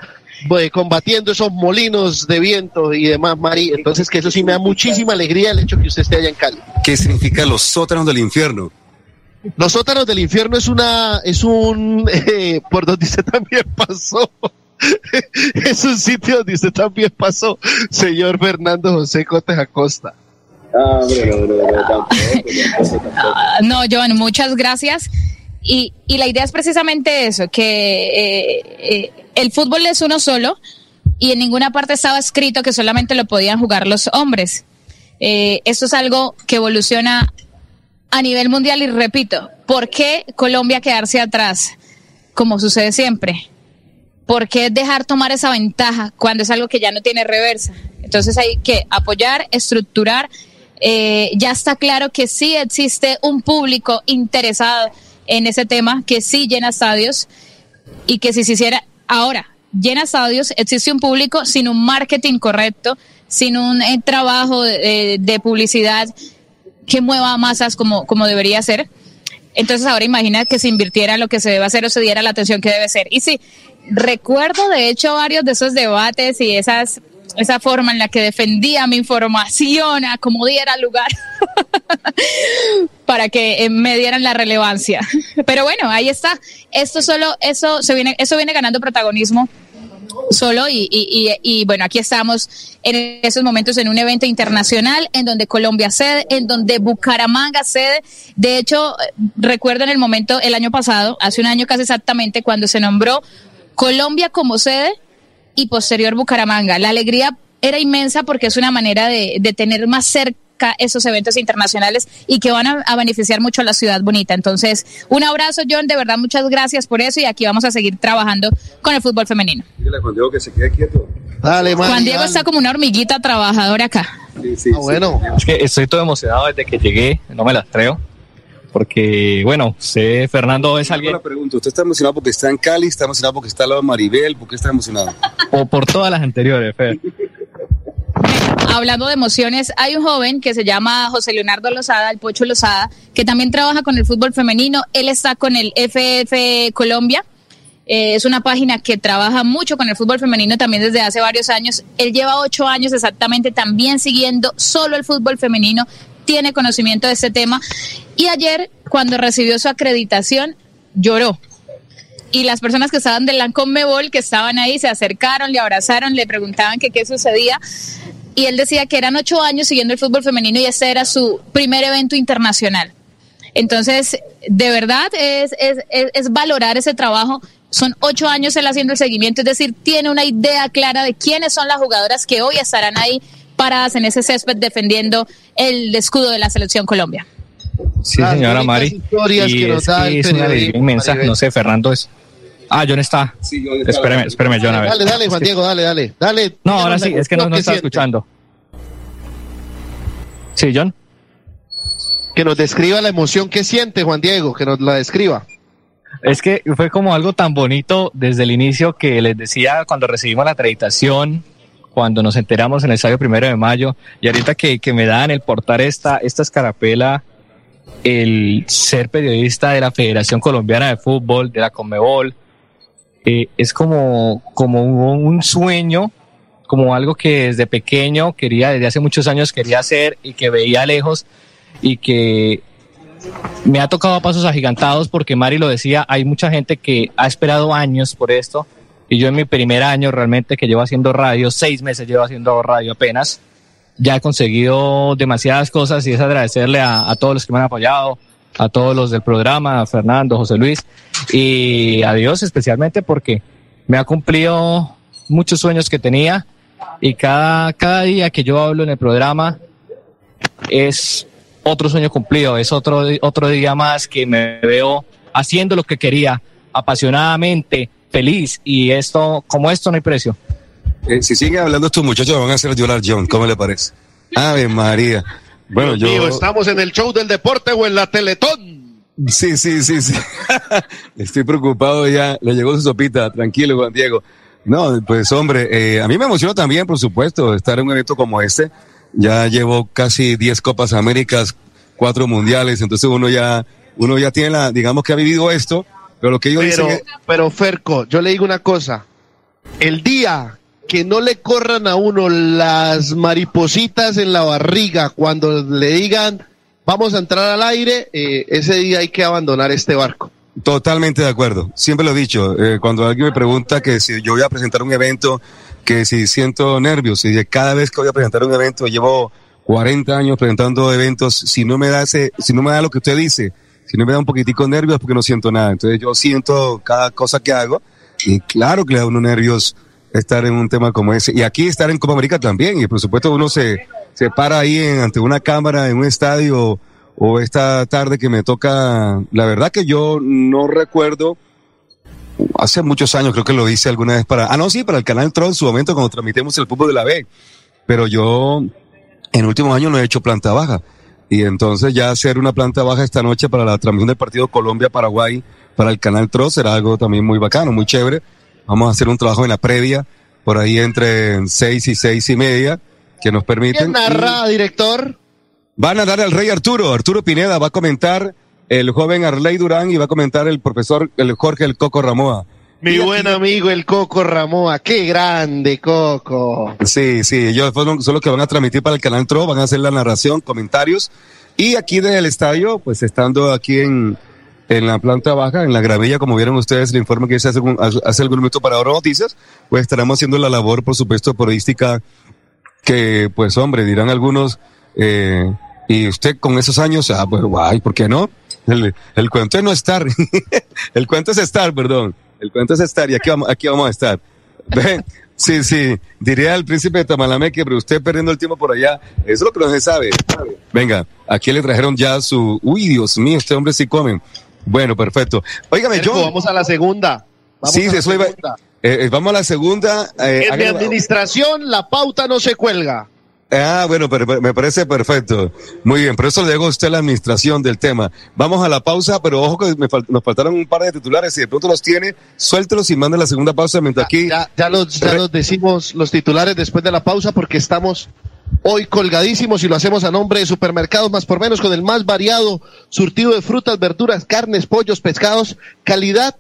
combatiendo esos molinos de viento y demás, Mari. Entonces, que eso sí me da muchísima alegría el hecho que usted esté allá en Cali. ¿Qué significa los sótanos del infierno? Los sótanos del infierno es una, es un, *laughs* eh, por donde usted también pasó. *laughs* es un sitio donde usted también pasó, señor Fernando José Cotes Acosta. Ah, no, Joan, muchas gracias. Y, la idea es precisamente eso, que eh, eh, el fútbol es uno solo y en ninguna parte estaba escrito que solamente lo podían jugar los hombres. Eh, esto es algo que evoluciona a nivel mundial y repito, ¿por qué Colombia quedarse atrás? Como sucede siempre. ¿por qué dejar tomar esa ventaja cuando es algo que ya no tiene reversa? Entonces hay que apoyar, estructurar. Eh, ya está claro que sí existe un público interesado en ese tema, que sí llena estadios y que si se hiciera ahora, llena estadios, existe un público sin un marketing correcto, sin un eh, trabajo de, publicidad que mueva masas como, como debería ser. Entonces ahora imagina que se invirtiera lo que se debe hacer o se diera la atención que debe ser. Y sí, recuerdo de hecho varios de esos debates y esas esa forma en la que defendía mi información a como diera lugar *laughs* para que eh, me dieran la relevancia. *laughs* Pero bueno, ahí está. Esto solo, eso se viene, eso viene ganando protagonismo solo y, y, y, bueno, aquí estamos en esos momentos en un evento internacional en donde Colombia cede, en donde Bucaramanga cede. De hecho, recuerdo en el momento, el año pasado, hace un año casi exactamente, cuando se nombró Colombia como sede y posterior Bucaramanga. La alegría era inmensa porque es una manera de, tener más cerca esos eventos internacionales y que van a, beneficiar mucho a la ciudad bonita. Entonces, un abrazo, John, de verdad, muchas gracias por eso y aquí vamos a seguir trabajando con el fútbol femenino. Juan Diego que se quede quieto. Dale, Juan Diego está como una hormiguita trabajadora acá. Sí, sí, ah, bueno. Es que estoy todo emocionado desde que llegué, no me las creo porque, bueno, sé, Fernando es alguien... Una pregunta, ¿usted está emocionado porque está en Cali, está emocionado porque está al lado de Maribel, por qué está emocionado? O por todas las anteriores, Fer. Hablando de emociones, hay un joven que se llama José Leonardo Lozada, el Pocho Lozada, que también trabaja con el fútbol femenino. Él está con el FF Colombia. Eh, es una página que trabaja mucho con el fútbol femenino también desde hace varios años. Él lleva ocho años exactamente también siguiendo solo el fútbol femenino tiene conocimiento de este tema. Y ayer, cuando recibió su acreditación, lloró. Y las personas que estaban del Lancômebol, que estaban ahí, se acercaron, le abrazaron, le preguntaban qué sucedía. Y él decía que eran ocho años siguiendo el fútbol femenino y este era su primer evento internacional. Entonces, de verdad es, es, es, valorar ese trabajo. Son ocho años él haciendo el seguimiento, es decir, tiene una idea clara de quiénes son las jugadoras que hoy estarán ahí paradas en ese césped defendiendo el escudo de la selección Colombia. Sí, señora Mari. Y es, que es una inmensa. No sé, Fernando es. Ah, John está. Sí, John está espéreme, espéreme, John, a ver. Dale, dale, Juan Diego, dale, dale. dale no, ahora sí, es que no, no está escuchando. Sí, John. Que nos describa la emoción que siente, Juan Diego, que nos la describa. Es que fue como algo tan bonito desde el inicio que les decía cuando recibimos la acreditación cuando nos enteramos en el estadio primero de mayo y ahorita que, que me dan el portar esta, esta escarapela, el ser periodista de la Federación Colombiana de Fútbol, de la Conmebol, eh, es como, como un, sueño, como algo que desde pequeño quería, desde hace muchos años quería hacer y que veía lejos y que me ha tocado a pasos agigantados porque Mari lo decía, hay mucha gente que ha esperado años por esto y yo en mi primer año realmente que llevo haciendo radio, seis meses llevo haciendo radio apenas, ya he conseguido demasiadas cosas y es agradecerle a, todos los que me han apoyado, a todos los del programa, a Fernando, José Luis y a Dios especialmente porque me ha cumplido muchos sueños que tenía y cada, cada día que yo hablo en el programa es otro sueño cumplido, es otro, otro día más que me veo haciendo lo que quería, apasionadamente, feliz y esto, como esto no hay precio. Eh, si siguen hablando estos muchachos van a hacer llorar John, ¿cómo le parece? Ave María. Bueno, Dios yo... mío, ¿estamos en el show del deporte o en la Teletón? Sí, sí, sí, sí. *laughs* Estoy preocupado ya. Le llegó su sopita. Tranquilo, Juan Diego. No, pues hombre, eh, a mí me emociona también, por supuesto, estar en un evento como este. Ya llevo casi 10 Copas Américas, cuatro mundiales, entonces uno ya, uno ya tiene la, digamos que ha vivido esto, pero lo que yo Pero, dicen pero Ferco, yo le digo una cosa. El día que no le corran a uno las maripositas en la barriga cuando le digan vamos a entrar al aire, eh, ese día hay que abandonar este barco. Totalmente de acuerdo. Siempre lo he dicho. eh, cuando alguien me pregunta que si yo voy a presentar un evento, que si siento nervios, y cada vez que voy a presentar un evento, llevo 40 años presentando eventos, si no me da ese, si no me da lo que usted dice, si no me da un poquitico nervios, porque no siento nada. Entonces yo siento cada cosa que hago, y claro que le da a uno nervios estar en un tema como ese. Y aquí estar en Copa América también, y por supuesto uno se, se para ahí en, ante una cámara en un estadio, o esta tarde que me toca, la verdad que yo no recuerdo, hace muchos años creo que lo hice alguna vez para, ah no, sí, para el canal Tron en su momento cuando transmitimos el fútbol de la B, pero yo en últimos años no he hecho planta baja. Y entonces ya hacer una planta baja esta noche para la transmisión del partido Colombia-Paraguay para el canal Tron será algo también muy bacano, muy chévere. Vamos a hacer un trabajo en la previa, por ahí entre seis y seis y media, que nos ¿Quién permiten. narra, director? Van a dar al rey Arturo. Arturo Pineda va a comentar el joven Arley Durán y va a comentar el profesor el Jorge el Coco Ramoa. Mi buen amigo el Coco Ramoa, qué grande Coco. Sí, sí, ellos son los que van a transmitir para el canal TRO, van a hacer la narración, comentarios. Y aquí desde el estadio, pues estando aquí en, en la planta baja, en la gravilla, como vieron ustedes, el informe que hice hace, hace algún minuto para Oro Noticias, pues estaremos haciendo la labor, por supuesto, periodística que, pues hombre, dirán algunos, eh, y usted con esos años, ah, pues guay, ¿por qué no? El, el cuento es no estar, *laughs* el cuento es estar, perdón, el cuento es estar y aquí vamos, aquí vamos a estar. Sí, sí, diría al príncipe de Tamalameque, pero usted perdiendo el tiempo por allá, eso es lo que no se sabe. Venga, aquí le trajeron ya su, uy, Dios mío, este hombre sí come. Bueno, perfecto. Óigame, yo. vamos a la segunda. Vamos Sí, a la eso iba- segunda. eh, eh, vamos a la segunda. eh, en mi administración la pauta no se cuelga. Ah, bueno, pero, pero me parece perfecto. Muy bien, pero eso le dejo a usted la administración del tema. Vamos a la pausa, pero ojo que me fal- nos faltaron un par de titulares. Si de pronto los tiene, suéltelos y mande la segunda pausa mientras aquí. Ya, ya los, ya los decimos los titulares después de la pausa porque estamos hoy colgadísimos y lo hacemos a nombre de Supermercados Más por Menos con el más variado surtido de frutas, verduras, carnes, pollos, pescados, calidad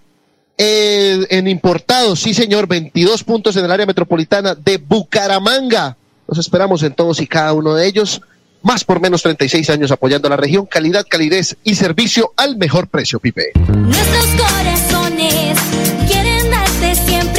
eh, en importados. Sí, señor, 22 puntos en el área metropolitana de Bucaramanga. Los esperamos en todos y cada uno de ellos. Más por menos 36 años apoyando a la región. Calidad, calidez y servicio al mejor precio, Pipe. Nuestros corazones quieren darte siempre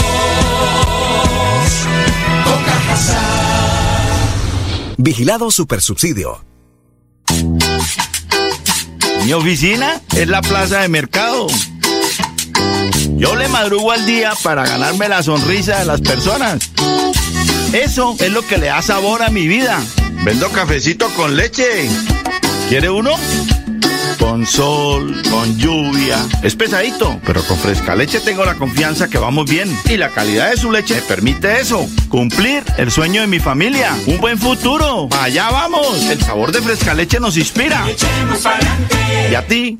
Vigilado Supersubsidio. Mi oficina es la plaza de mercado. Yo le madrugo al día para ganarme la sonrisa de las personas. Eso es lo que le da sabor a mi vida. Vendo cafecito con leche. ¿Quiere uno? Con sol, con lluvia. Es pesadito, pero con fresca leche tengo la confianza que vamos bien. Y la calidad de su leche me permite eso. Cumplir el sueño de mi familia. Un buen futuro. Allá vamos. El sabor de fresca leche nos inspira. ¿Y a ti?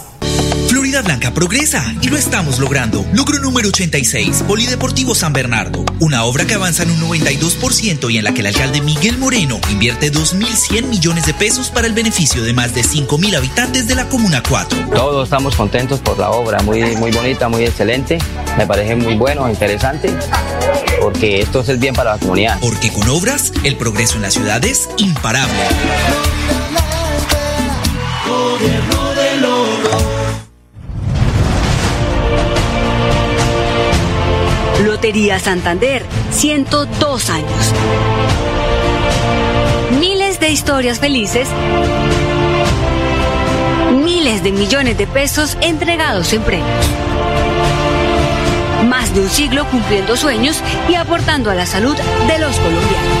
Florida Blanca progresa y lo estamos logrando. Logro número 86, Polideportivo San Bernardo. Una obra que avanza en un 92% y en la que el alcalde Miguel Moreno invierte 2.100 millones de pesos para el beneficio de más de 5.000 habitantes de la Comuna 4. Todos estamos contentos por la obra, muy, muy bonita, muy excelente. Me parece muy bueno, interesante, porque esto es el bien para la comunidad. Porque con obras, el progreso en la ciudad es imparable. Lotería Santander, 102 años. Miles de historias felices. Miles de millones de pesos entregados en premios. Más de un siglo cumpliendo sueños y aportando a la salud de los colombianos.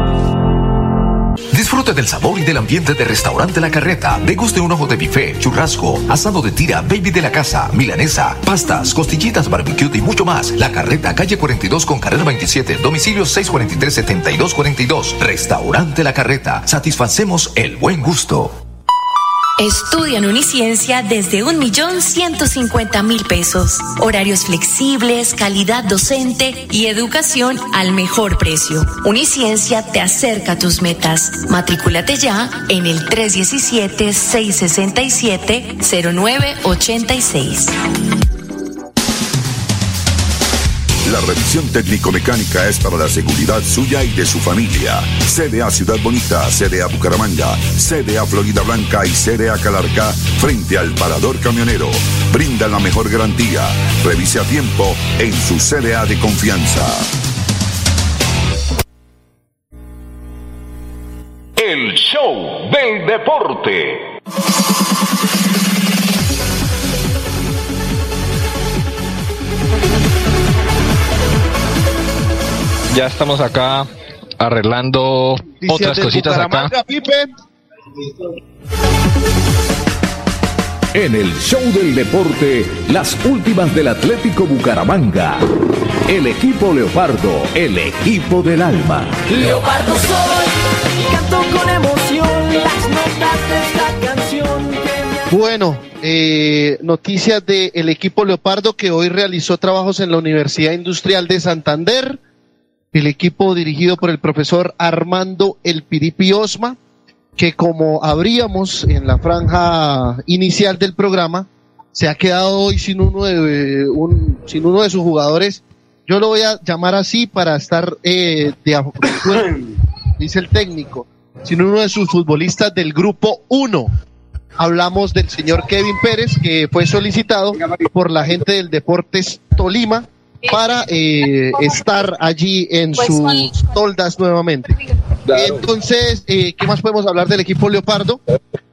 Disfrute del sabor y del ambiente de Restaurante La Carreta. Deguste un ojo de bife, churrasco, asado de tira, baby de la casa, milanesa, pastas, costillitas, barbecue y mucho más. La Carreta, calle 42 con carrera 27, domicilio 643-7242. Restaurante La Carreta. Satisfacemos el buen gusto. Estudia en Uniciencia desde un millón ciento cincuenta mil pesos. Horarios flexibles, calidad docente y educación al mejor precio. Uniciencia te acerca a tus metas. Matrículate ya en el 317-667-0986. La revisión técnico-mecánica es para la seguridad suya y de su familia. CDA Ciudad Bonita, CDA Bucaramanga, CDA Florida Blanca y CDA Calarca frente al parador camionero. Brinda la mejor garantía. Revise a tiempo en su CDA de confianza. El show del deporte. Ya estamos acá arreglando otras cositas acá. En el show del deporte, las últimas del Atlético Bucaramanga. El equipo Leopardo, el equipo del alma. Leopardo soy, canto con emoción las notas de esta canción. Bueno, eh, noticias del equipo Leopardo que hoy realizó trabajos en la Universidad Industrial de Santander. El equipo dirigido por el profesor Armando El Piripi Osma, que como abríamos en la franja inicial del programa, se ha quedado hoy sin uno de, sin uno de sus jugadores. Yo lo voy a llamar así para estar eh, de *coughs* dice el técnico, sin uno de sus futbolistas del grupo 1 hablamos del señor Kevin Pérez, que fue solicitado por la gente del Deportes Tolima para eh, estar allí en sus toldas nuevamente. Entonces, eh, ¿qué más podemos hablar del equipo Leopardo?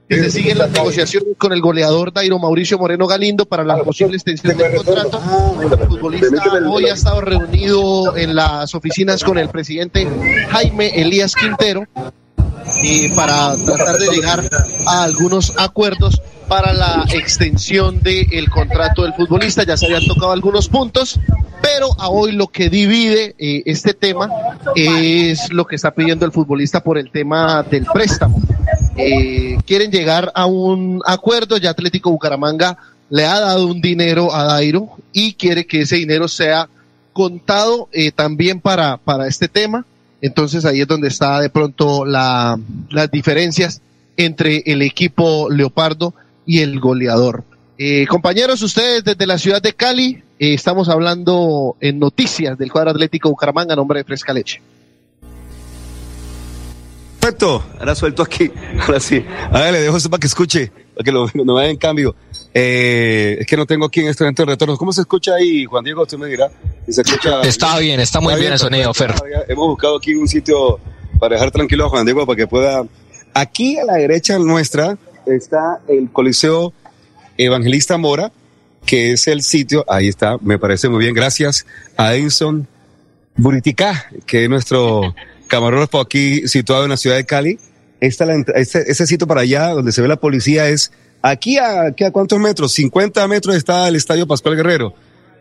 Que se siguen las negociaciones con el goleador Dairo Mauricio Moreno Galindo para la posible extensión del contrato. El futbolista hoy ha estado reunido en las oficinas con el presidente Jaime Elías Quintero eh, para tratar de llegar a algunos acuerdos para la extensión del contrato del futbolista. Ya se habían tocado algunos puntos, pero a hoy lo que divide eh, este tema es lo que está pidiendo el futbolista por el tema del préstamo. Eh, quieren llegar a un acuerdo, ya Atlético Bucaramanga le ha dado un dinero a Dairo y quiere que ese dinero sea contado eh, también para, para este tema. Entonces ahí es donde está de pronto la, las diferencias entre el equipo Leopardo y el goleador. Eh, compañeros, ustedes desde la ciudad de Cali, eh, estamos hablando en noticias del cuadro atlético Bucaramanga, nombre de Fresca Leche. Perfecto, ahora suelto aquí. Ahora sí. A ver, le dejo eso para que escuche, para que lo, *laughs* no vaya en cambio. Eh, es que no tengo aquí en este momento el retorno. ¿Cómo se escucha ahí, Juan Diego? Usted me dirá. Si se escucha Está bien, está muy bien el sonido, Fer. Hemos buscado aquí un sitio para dejar tranquilo a Juan Diego para que pueda. Aquí a la derecha nuestra está el Coliseo Evangelista Mora, que es el sitio. Ahí está, me parece muy bien. Gracias a Edison Buriticá, que es nuestro camarógrafo aquí situado en la ciudad de Cali. Esta, la ese sitio para allá donde se ve la policía es aquí a, aquí a cuántos metros, 50 metros está el Estadio Pascual Guerrero.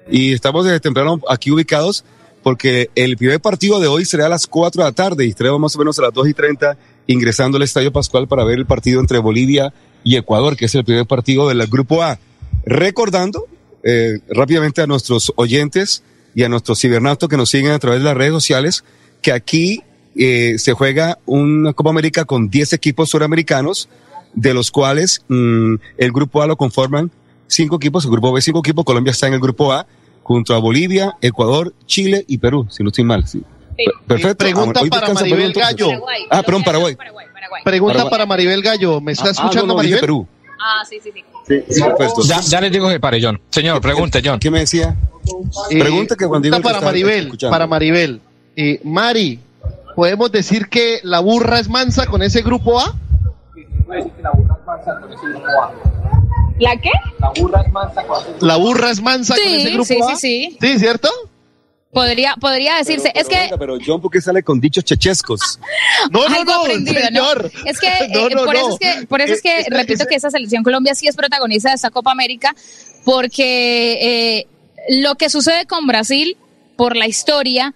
Y estamos desde temprano aquí ubicados porque el primer partido de hoy será a las 4 de la tarde y estaremos más o menos a las 2 y 30 ingresando al Estadio Pascual para ver el partido entre Bolivia y Ecuador, que es el primer partido del Grupo A. Recordando eh, rápidamente a nuestros oyentes y a nuestros cibernautas que nos siguen a través de las redes sociales que aquí eh, se juega una Copa América con 10 equipos suramericanos, de los cuales mm, el grupo A lo conforman cinco equipos, el grupo B cinco equipos, Colombia está en el grupo A, junto a Bolivia, Ecuador, Chile y Perú, si no estoy mal. sí. Per- Perfecto. Pregunta Ah, hoy para Perú, Maribel. Gallo. Ah, perdón, Paraguay. Pregunta Paraguay. para Maribel Gallo. ¿Me está Ah, escuchando no, no, dije Maribel? Perú. Ah, sí, sí, sí. Sí, perfecto. Ya, ya les digo que pare, John. Señor, pregunte, John. ¿Qué me decía? Eh, Pregunta que Juan Diego pregunta para está Maribel, escuchando. para Maribel. Eh, Mari, ¿podemos decir que la burra es mansa con ese grupo A? ¿La qué? La burra es mansa con ese Sí, grupo sí, A. sí, sí. Sí, ¿cierto? Podría, podría decirse. es que Venga, Pero John, ¿por qué sale con dichos chechescos? *laughs* No, no, algo no, aprendido, señor. ¿no? Es que, *laughs* No, eh, no, por, Eso es que por eso es que Eh, repito esa- que esa selección Colombia sí es protagonista de esta Copa América, porque eh, lo que sucede con Brasil, por la historia,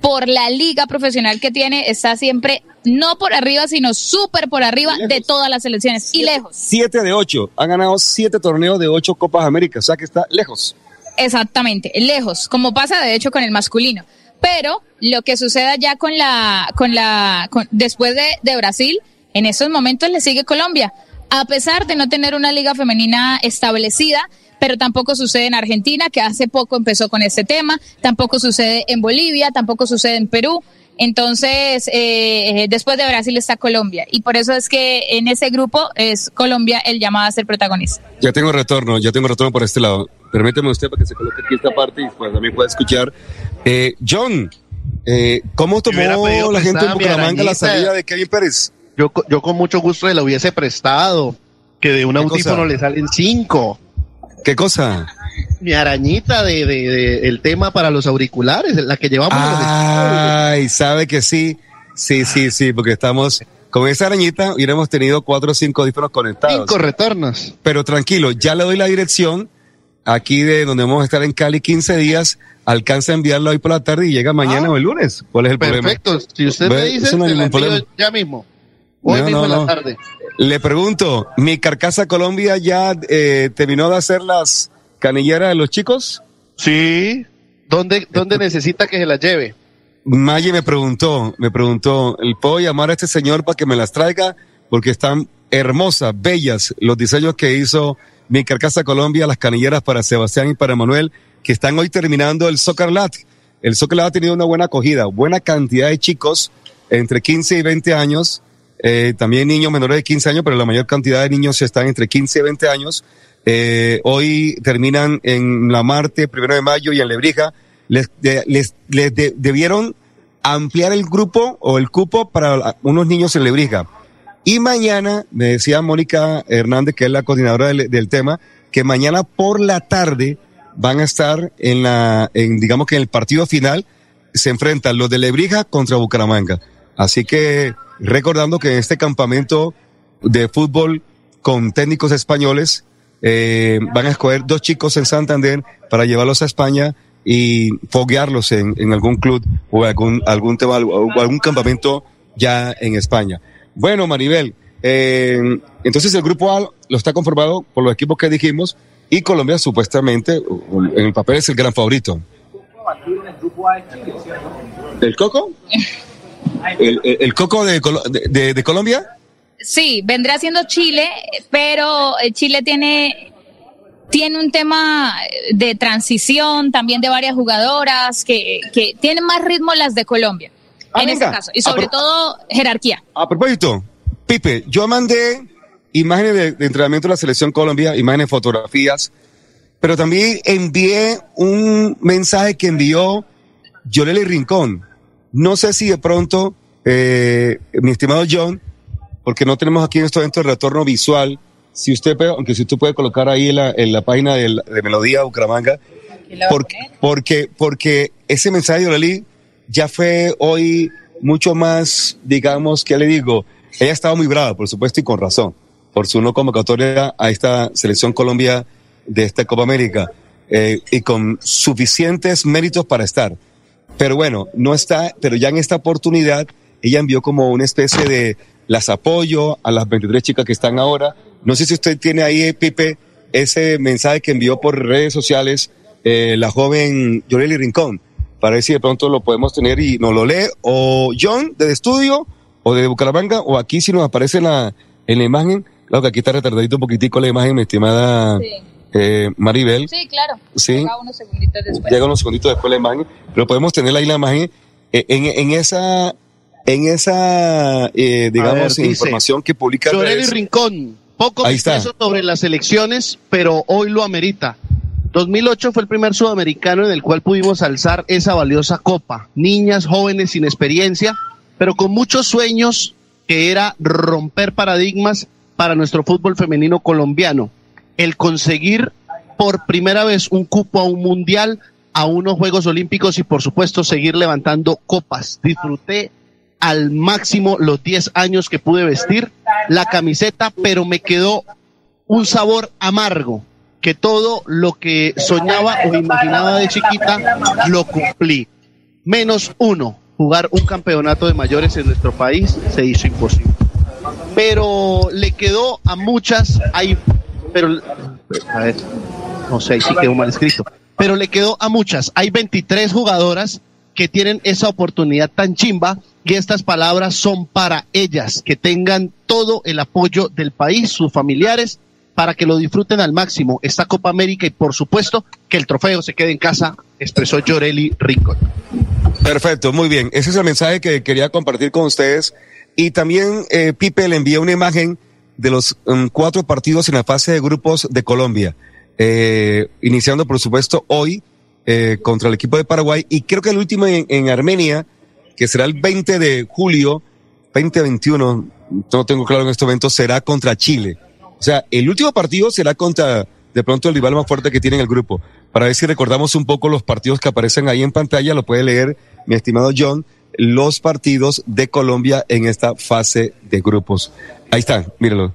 por la liga profesional que tiene, está siempre no por arriba, sino súper por arriba de todas las selecciones y lejos. Siete de ocho. Han ganado siete torneos de ocho Copas América. O sea que está lejos. Exactamente, lejos, como pasa de hecho con el masculino. Pero lo que suceda ya con la, con la, con- después de, de Brasil, en estos momentos le sigue Colombia, a pesar de no tener una liga femenina establecida, pero tampoco sucede en Argentina, que hace poco empezó con este tema, tampoco sucede en Bolivia, tampoco sucede en Perú. Entonces, eh, después de Brasil está Colombia. Y por eso es que en ese grupo es Colombia el llamado a ser protagonista. Ya tengo retorno, ya tengo retorno por este lado. Permíteme usted para que se coloque aquí esta parte y pues también pueda escuchar. Eh, John, eh, ¿cómo tomó la gente en Bucaramanga la salida de Kevin Pérez? Yo, co- yo con mucho gusto le la hubiese prestado. Que de un ¿Qué audífono cosa? le salen cinco. ¿Qué cosa? Mi arañita de, de- de- el tema para los auriculares, la que llevamos. los Ay, sabe que sí, sí, sí, sí, porque estamos con esa arañita hubiéramos tenido cuatro o cinco audífonos conectados. Cinco retornos. Pero tranquilo, ya le doy la dirección aquí de donde vamos a estar en Cali 15 días. Alcanza a enviarlo hoy por la tarde y llega mañana o el lunes. ¿Cuál es el problema? Perfecto. Si usted me dice, no se la envío ya mismo. Hoy No, mismo no, en la tarde. Le pregunto, ¿mi carcasa Colombia ya eh, terminó de hacer las canilleras de los chicos? Sí. ¿Dónde, dónde necesita que se la lleve? Maye me preguntó, me preguntó, ¿puedo llamar a este señor para que me las traiga? Porque están hermosas, bellas los diseños que hizo mi carcasa Colombia, las canilleras para Sebastián y para Manuel, que están hoy terminando el Soccer Lat. El Soccer Lat ha tenido una buena acogida, buena cantidad de chicos entre 15 y 20 años, eh, también niños menores de 15 años, pero la mayor cantidad de niños están entre 15 y 20 años. Eh, hoy terminan en la Marte, primero de mayo, y en Lebrija. Les, les, les de- debieron ampliar el grupo o el cupo para unos niños en Lebrija. Y mañana, me decía Mónica Hernández, que es la coordinadora del, del tema, que mañana por la tarde van a estar en la, en, digamos que en el partido final, se enfrentan los de Lebrija contra Bucaramanga. Así que recordando que en este campamento de fútbol con técnicos españoles, eh, van a escoger dos chicos en Santander para llevarlos a España y foguearlos en, en algún club o algún, algún tema, o algún campamento ya en España. Bueno, Maribel, eh, entonces el grupo A lo está conformado por los equipos que dijimos y Colombia supuestamente en el papel es el gran favorito. ¿El Coco? *laughs* ¿El, el- el Coco de, de- Colombia? Sí, vendrá siendo Chile, pero eh, Chile tiene tiene un tema de transición, también de varias jugadoras que, que tienen más ritmo las de Colombia. Ah, en venga. este caso. Y sobre todo, jerarquía. A propósito, Pipe, yo mandé imágenes de, de entrenamiento de la selección Colombia, imágenes, fotografías, pero también envié un mensaje que envió Yoleli Rincón. No sé si de pronto, eh, mi estimado John, porque no tenemos aquí en este evento el retorno visual, si usted aunque si usted puede colocar ahí en la, en la página de Melodía Bucaramanga, porque, porque, porque ese mensaje de Yoleli ya fue hoy mucho más, digamos, ¿qué le digo? Ella estaba muy brava, por supuesto, y con razón, por su no convocatoria a esta selección Colombia de esta Copa América, eh, y con suficientes méritos para estar. Pero bueno, no está, pero ya en esta oportunidad, ella envió como una especie de las apoyo a las 23 chicas que están ahora. No sé si usted tiene ahí, Pipe, ese mensaje que envió por redes sociales eh, la joven Yoreli Rincón, para ver si de pronto lo podemos tener y nos lo lee o John desde estudio o de Bucaramanga o aquí si nos aparece en la, en la imagen. Claro que aquí está retardadito un poquitico la imagen, mi estimada eh, Maribel. Sí, claro. Sí. Llega unos segunditos después. Llega unos segunditos después la imagen, pero podemos tener ahí la imagen eh, en, en esa, en esa, eh, digamos, ver, dice, información que publica. redes. Rincón, poco Ahí está. expreso sobre las elecciones, pero hoy lo amerita. 2008 fue el primer sudamericano en el cual pudimos alzar esa valiosa copa. Niñas, jóvenes sin experiencia, pero con muchos sueños que era romper paradigmas para nuestro fútbol femenino colombiano. El conseguir por primera vez un cupo a un mundial, a unos Juegos Olímpicos y por supuesto seguir levantando copas. Disfruté al máximo los 10 años que pude vestir la camiseta, pero me quedó un sabor amargo, que todo lo que soñaba o imaginaba de chiquita lo cumplí. Menos uno, jugar un campeonato de mayores en nuestro país se hizo imposible. Pero le quedó a muchas, hay, pero, a ver, no sé, sí quedó mal escrito, pero le quedó a muchas, hay 23 jugadoras que tienen esa oportunidad tan chimba y estas palabras son para ellas, que tengan todo el apoyo del país, sus familiares, para que lo disfruten al máximo esta Copa América y por supuesto que el trofeo se quede en casa, expresó Yoreli Rincón. Perfecto, muy bien. Ese es el mensaje que quería compartir con ustedes. Y también eh, Pipe le envía una imagen de los mm, cuatro partidos en la fase de grupos de Colombia. Eh, iniciando, por supuesto, hoy eh, contra el equipo de Paraguay. Y creo que el último en, en Armenia, que será el 20 de julio, 2021, no tengo claro en este momento, será contra Chile. O sea, el último partido será contra de pronto el rival más fuerte que tiene en el grupo. Para ver si recordamos un poco los partidos que aparecen ahí en pantalla, lo puede leer mi estimado John, los partidos de Colombia en esta fase de grupos. Ahí están, mírenlo.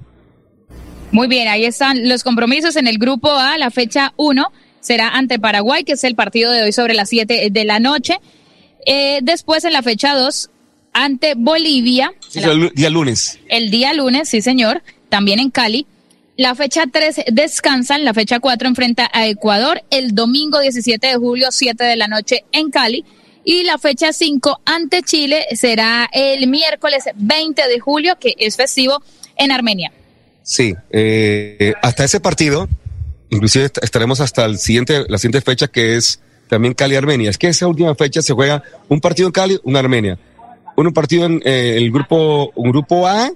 Muy bien, ahí están los compromisos en el grupo A, la fecha 1 será ante Paraguay, que es el partido de hoy sobre las 7 de la noche. Eh, después en la fecha 2, ante Bolivia, Sí, el día lunes. el día lunes, sí señor, también en Cali. La fecha 3 descansan, la fecha 4 enfrenta a Ecuador, el domingo 17 de julio, 7 de la noche en Cali. Y la fecha 5 ante Chile será el miércoles 20 de julio, que es festivo en Armenia. Sí, eh, hasta ese partido, inclusive est- estaremos hasta el siguiente, la siguiente fecha que es también Cali-Armenia. Es que esa última fecha se juega un partido en Cali, un Armenia. Un partido en eh, el grupo, un grupo A,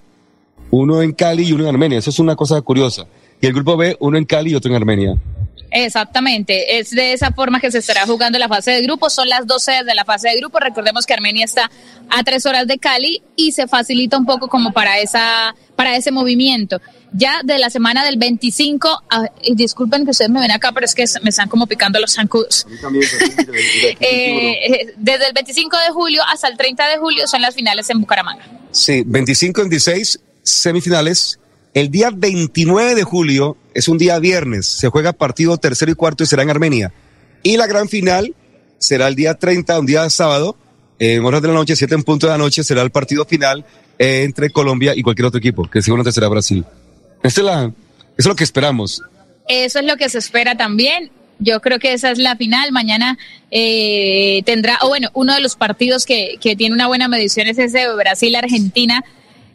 uno en Cali y uno en Armenia. Eso es una cosa curiosa. Y el grupo B, uno en Cali y otro en Armenia. Exactamente, es de esa forma que se estará jugando la fase de grupo. Son las 12 de la fase de grupo. Recordemos que Armenia está a tres horas de Cali y se facilita un poco como para esa, para ese movimiento. Ya de la semana del 25, ah, y disculpen que ustedes me ven acá, pero es que me están como picando los zancudos. *laughs* Eh, eh, desde el 25 de julio hasta el 30 de julio son las finales en Bucaramanga. Sí, 25 en 16 semifinales. El día 29 de julio es un día viernes. Se juega partido tercero y cuarto y será en Armenia. Y la gran final será el día 30, un día sábado, en horas de la noche, 7 en punto de la noche, será el partido final entre Colombia y cualquier otro equipo, que seguramente será Brasil. Es eso es lo que esperamos. Eso es lo que se espera también. Yo creo que esa es la final. Mañana eh, tendrá, o bueno, uno de los partidos que, que tiene una buena medición es ese de Brasil-Argentina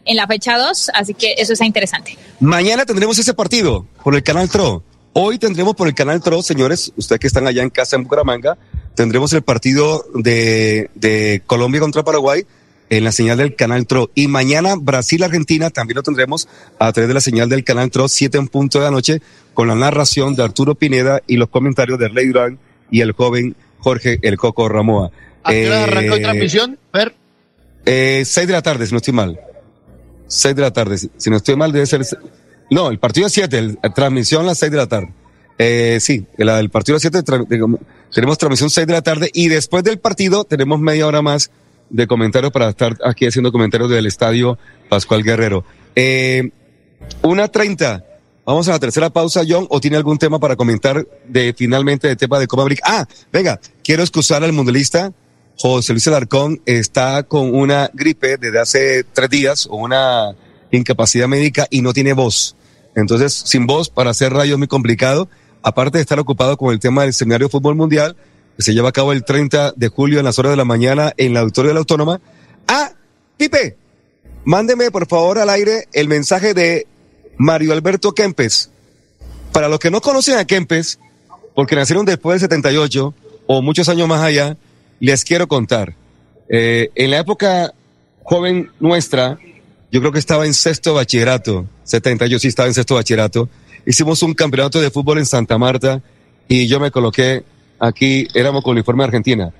en la fecha 2, así que eso está interesante. Mañana tendremos ese partido por el canal TRO. Hoy tendremos por el canal TRO, señores, ustedes que están allá en casa en Bucaramanga, tendremos el partido de, de Colombia contra Paraguay en la señal del canal TRO. Y mañana Brasil-Argentina también lo tendremos a través de la señal del canal TRO, 7 en punto de la noche, con la narración de Arturo Pineda y los comentarios de Rey Durán y el joven Jorge El Coco Ramoa. ¿A qué hora Eh, arranca hoy transmisión? Fer? eh, seis de la tarde, si no estoy mal. Seis de la tarde, si, no estoy mal, debe ser. No, el partido es siete, el- la transmisión a las seis de la tarde. Eh, sí, la del partido a las siete, tra- digamos, tenemos transmisión seis de la tarde y después del partido tenemos media hora más de comentarios para estar aquí haciendo comentarios del estadio Pascual Guerrero. Eh, una treinta. Vamos a la tercera pausa, John, o tiene algún tema para comentar de finalmente de tema de Copa América. Ah, venga, quiero excusar al mundialista José Luis Alarcón está con una gripe desde hace tres días o una incapacidad médica y no tiene voz. Entonces, sin voz para hacer radio es muy complicado. Aparte de estar ocupado con el tema del seminario de fútbol mundial, que se lleva a cabo el 30 de julio en las horas de la mañana en la auditorio de la Autónoma. Ah, Pipe, mándeme por favor al aire el mensaje de Mario Alberto Kempes. Para los que no conocen a Kempes, porque nacieron después del 78 o muchos años más allá, les quiero contar. Eh, en la época joven nuestra, yo creo que estaba en sexto bachillerato, 70, yo sí estaba en sexto bachillerato. Hicimos un campeonato de fútbol en Santa Marta y yo me coloqué aquí, éramos con uniforme Argentina.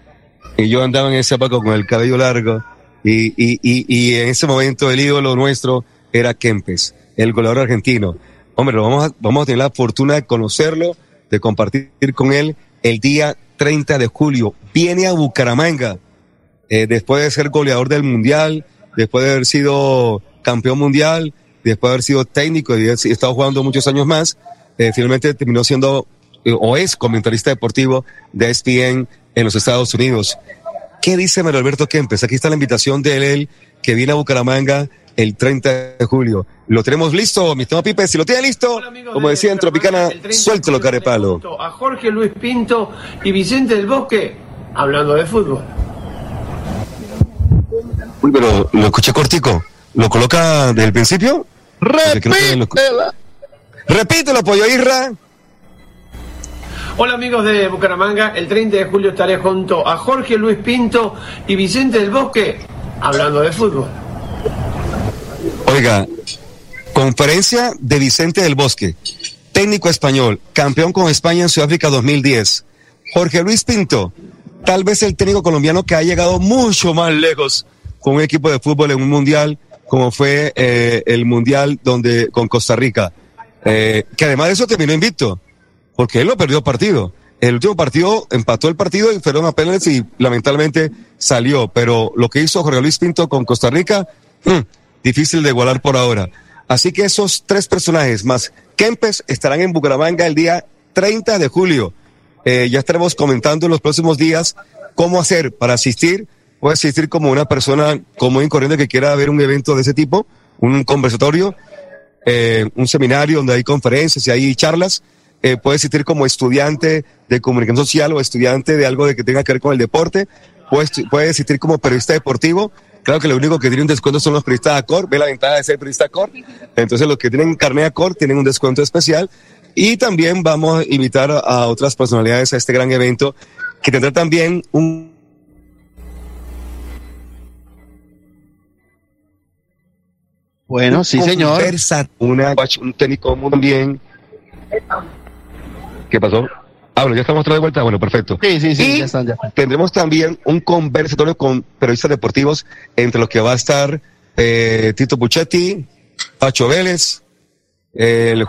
Y yo andaba en esa época con el cabello largo y, y, y, y en ese momento el ídolo nuestro era Kempes, el goleador argentino. Hombre, vamos a, vamos a tener la fortuna de conocerlo, de compartir con él el día 30 de julio. Viene a Bucaramanga eh, después de ser goleador del Mundial, después de haber sido campeón mundial, después de haber sido técnico y estado jugando muchos años más, eh, finalmente terminó siendo eh, o es comentarista deportivo de ESPN en los Estados Unidos. ¿Qué dice Mario Alberto Kempes? Aquí está la invitación de él que viene a Bucaramanga el 30 de julio. ¿Lo tenemos listo, mi estimado Pipe? Si lo tiene listo, como decía en Tropicana, suéltelo, carepalo. a Jorge Luis Pinto y Vicente del Bosque hablando de fútbol. Uy, pero lo escuché cortico. ¿Lo coloca desde el principio? Repítelo. Repítelo, pollo Irra. Hola amigos de Bucaramanga, el 30 de julio estaré junto a Jorge Luis Pinto y Vicente del Bosque hablando de fútbol. Conferencia de Vicente del Bosque, técnico español, campeón con España en Sudáfrica 2010. Jorge Luis Pinto, tal vez el técnico colombiano que ha llegado mucho más lejos con un equipo de fútbol en un mundial, como fue eh, el mundial donde con Costa Rica, Eh, que además de eso terminó invicto, porque él lo perdió partido. El último partido empató el partido y fueron a penales y lamentablemente salió. Pero lo que hizo Jorge Luis Pinto con Costa Rica, hmm, difícil de igualar por ahora. Así que esos tres personajes más Kempes estarán en Bucaramanga el día 30 de julio. Eh, ya estaremos comentando en los próximos días cómo hacer para asistir. Puede asistir como una persona común y corriente que quiera ver un evento de ese tipo, un conversatorio, eh, un seminario donde hay conferencias y hay charlas. Eh, puede asistir como estudiante de comunicación social o estudiante de algo de que tenga que ver con el deporte. Puede, puede asistir como periodista deportivo. Claro que lo único que tiene un descuento son los periodistas ACOR. Ve la ventaja de ser periodista ACOR. Entonces los que tienen carnet ACOR tienen un descuento especial. Y también vamos a invitar a, otras personalidades a este gran evento que tendrá también un Bueno, sí, señor. Una, un técnico muy bien. ¿Qué pasó? Ah, bueno, ya estamos otra de vuelta. Bueno, perfecto. Sí, sí, sí, Y ya están, ya. Tendremos también un conversatorio con periodistas deportivos, entre los que va a estar eh, Tito Puchetti, Pacho Vélez, el,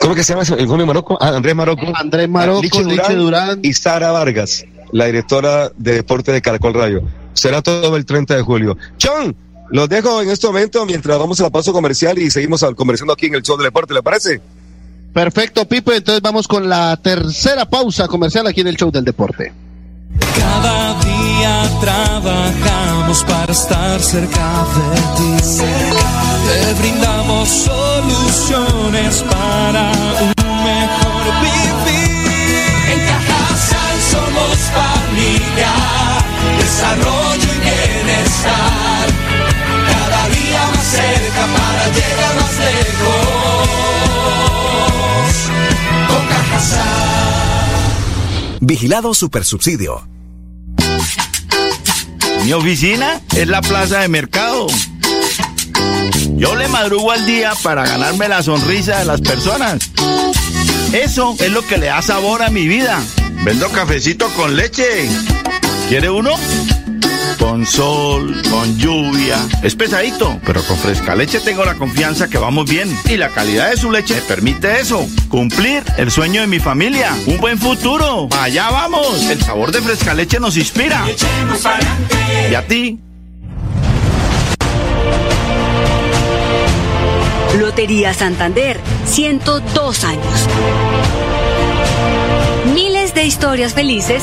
¿cómo que se llama el joven Marocco? Ah, Andrés Marocco. Andrés Marocco, Liche Liche Durán. y Sara Vargas, la directora de deporte de Caracol Radio. Será todo el 30 de julio. John, los dejo en este momento mientras vamos a la pausa comercial y seguimos conversando aquí en el show del deporte, ¿le parece? Perfecto, Pipe. Entonces vamos con la tercera pausa comercial aquí en el show del deporte. Cada día trabajamos para estar cerca de ti. Te brindamos soluciones para un mejor vivir. En Cajasal somos familia, desarrollo y bienestar. Cada día más cerca para llegar más lejos. Vigilado Supersubsidio. Mi oficina es la plaza de mercado. Yo le madrugo al día para ganarme la sonrisa de las personas. Eso es lo que le da sabor a mi vida. Vendo cafecito con leche. ¿Quiere uno? Con sol, con lluvia. Es pesadito, pero con fresca leche tengo la confianza que vamos bien. Y la calidad de su leche me permite eso. Cumplir el sueño de mi familia. Un buen futuro. Allá vamos. El sabor de fresca leche nos inspira. ¿Y a ti? Lotería Santander, 102 años. Miles de historias felices.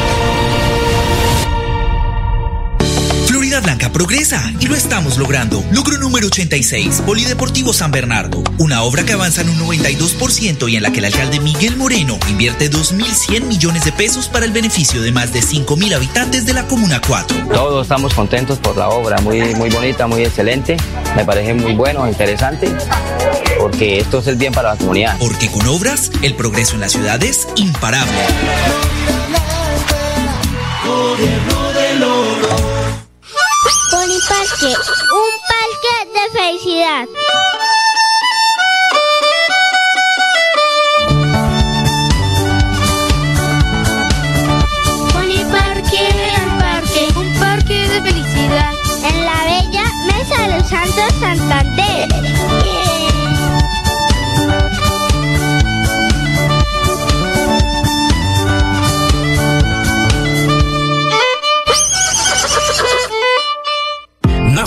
Blanca progresa y lo estamos logrando. Logro número 86, Polideportivo San Bernardo. Una obra que avanza en un 92% y en la que el alcalde Miguel Moreno invierte 2.100 millones de pesos para el beneficio de más de 5.000 habitantes de la Comuna 4. Todos estamos contentos por la obra, muy, muy bonita, muy excelente. Me parece muy bueno, interesante, porque esto es el bien para la comunidad. Porque con obras, el progreso en la ciudad es imparable. Parque, un parque de felicidad. Parque, un parque, un parque de felicidad. En la bella Mesa de los Santos Santander.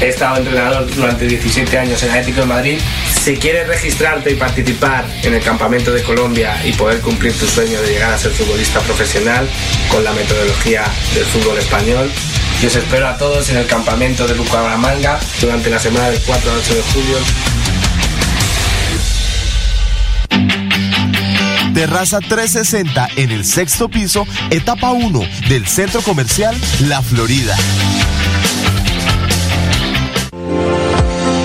He estado entrenador durante 17 años en Atlético de Madrid. Si quieres registrarte y participar en el Campamento de Colombia y poder cumplir tu sueño de llegar a ser futbolista profesional con la metodología del fútbol español, yo os espero a todos en el Campamento de Bucaramanga durante la semana del 4 al 8 de julio. Terraza 360 en el sexto piso, etapa 1 del centro comercial La Florida.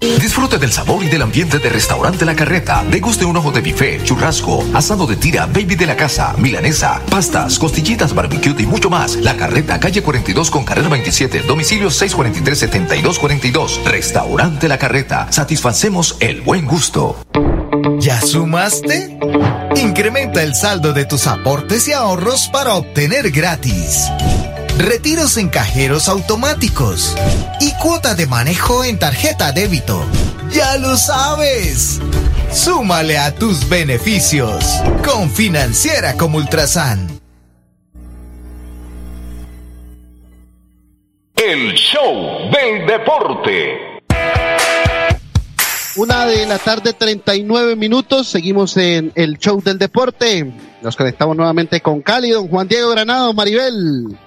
Disfrute del sabor y del ambiente de Restaurante La Carreta. Deguste un ojo de bife, churrasco, asado de tira, baby de la casa, milanesa, pastas, costillitas, barbecue y mucho más. La Carreta, calle 42 con carrera 27, domicilio 643-7242. Restaurante La Carreta. Satisfacemos el buen gusto. ¿Ya sumaste? Incrementa el saldo de tus aportes y ahorros para obtener gratis. Retiros en cajeros automáticos y cuota de manejo en tarjeta débito. Ya lo sabes. Súmale a tus beneficios con Financiera como Ultrasan. El show del deporte. Una de la tarde, 39 minutos. Seguimos en el show del deporte. Nos conectamos nuevamente con Cali, don Juan Diego Granado, Maribel.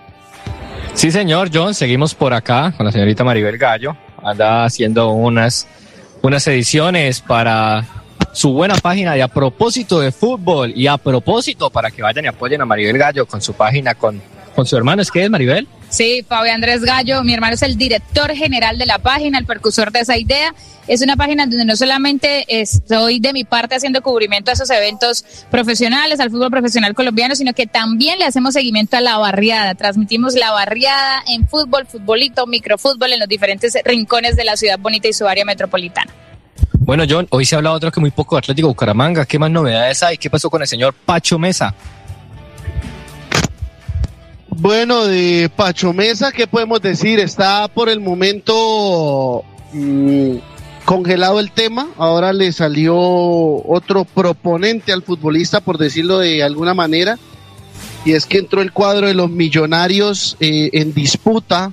Sí, señor John, seguimos por acá con la señorita Maribel Gallo. Anda haciendo unas, unas ediciones para su buena página de a propósito de fútbol y a propósito para que vayan y apoyen a Maribel Gallo con su página con, con su hermano. ¿Es que es Maribel? Sí, Fabio Andrés Gallo, mi hermano es el director general de la página, el percusor de esa idea. Es una página donde no solamente estoy de mi parte haciendo cubrimiento a esos eventos profesionales, al fútbol profesional colombiano, sino que también le hacemos seguimiento a la barriada. Transmitimos la barriada en fútbol, futbolito, microfútbol en los diferentes rincones de la ciudad bonita y su área metropolitana. Bueno, John, hoy se ha hablado otro que muy poco de Atlético Bucaramanga. ¿Qué más novedades hay? ¿Qué pasó con el señor Pacho Mesa? Bueno, de Pacho Mesa, ¿qué podemos decir? Está por el momento mm, congelado el tema. Ahora le salió otro proponente al futbolista, por decirlo de alguna manera. Y es que entró el cuadro de los millonarios eh, en disputa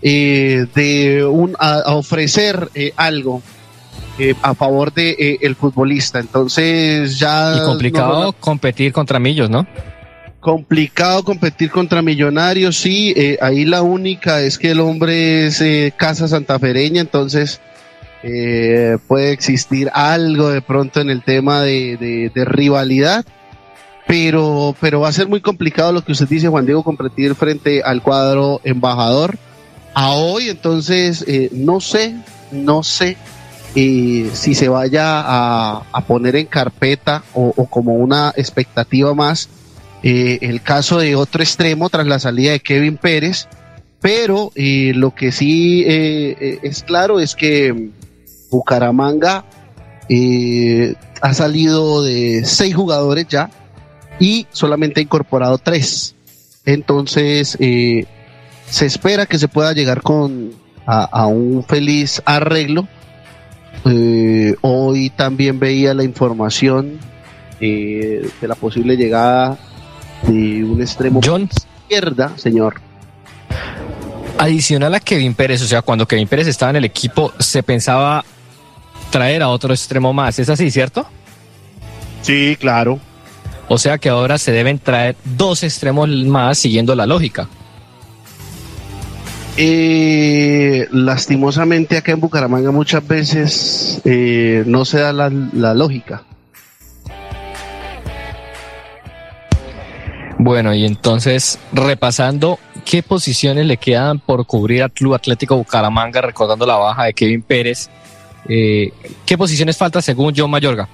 eh, de un, a, ofrecer eh, algo. a favor de el futbolista entonces ya y complicado competir contra Millos no complicado competir contra Millonarios, sí, eh, ahí la única es que el hombre es eh, casa santafereña, entonces eh, puede existir algo de pronto en el tema de, rivalidad, pero, pero va a ser muy complicado lo que usted dice, Juan Diego, competir frente al cuadro embajador. A hoy, entonces, no sé, no sé si se vaya a, poner en carpeta o como una expectativa más eh, el caso de otro extremo tras la salida de Kevin Pérez, pero eh, lo que sí eh, es claro es que Bucaramanga ha salido de seis jugadores ya y solamente ha incorporado tres. Entonces se espera que se pueda llegar con a, un feliz arreglo. hoy también veía la información de la posible llegada de un extremo John. izquierda, señor. Adicional a Kevin Pérez, o sea, cuando Kevin Pérez estaba en el equipo, se pensaba traer a otro extremo más. ¿Es así, cierto? Sí, claro. O sea que ahora se deben traer dos extremos más siguiendo la lógica. Eh, lastimosamente acá en Bucaramanga muchas veces eh, no se da la, la lógica. Bueno, y entonces, repasando, ¿qué posiciones le quedan por cubrir al Club Atlético Bucaramanga, recordando la baja de Kevin Pérez? Eh, ¿Qué posiciones falta según John Mayorga?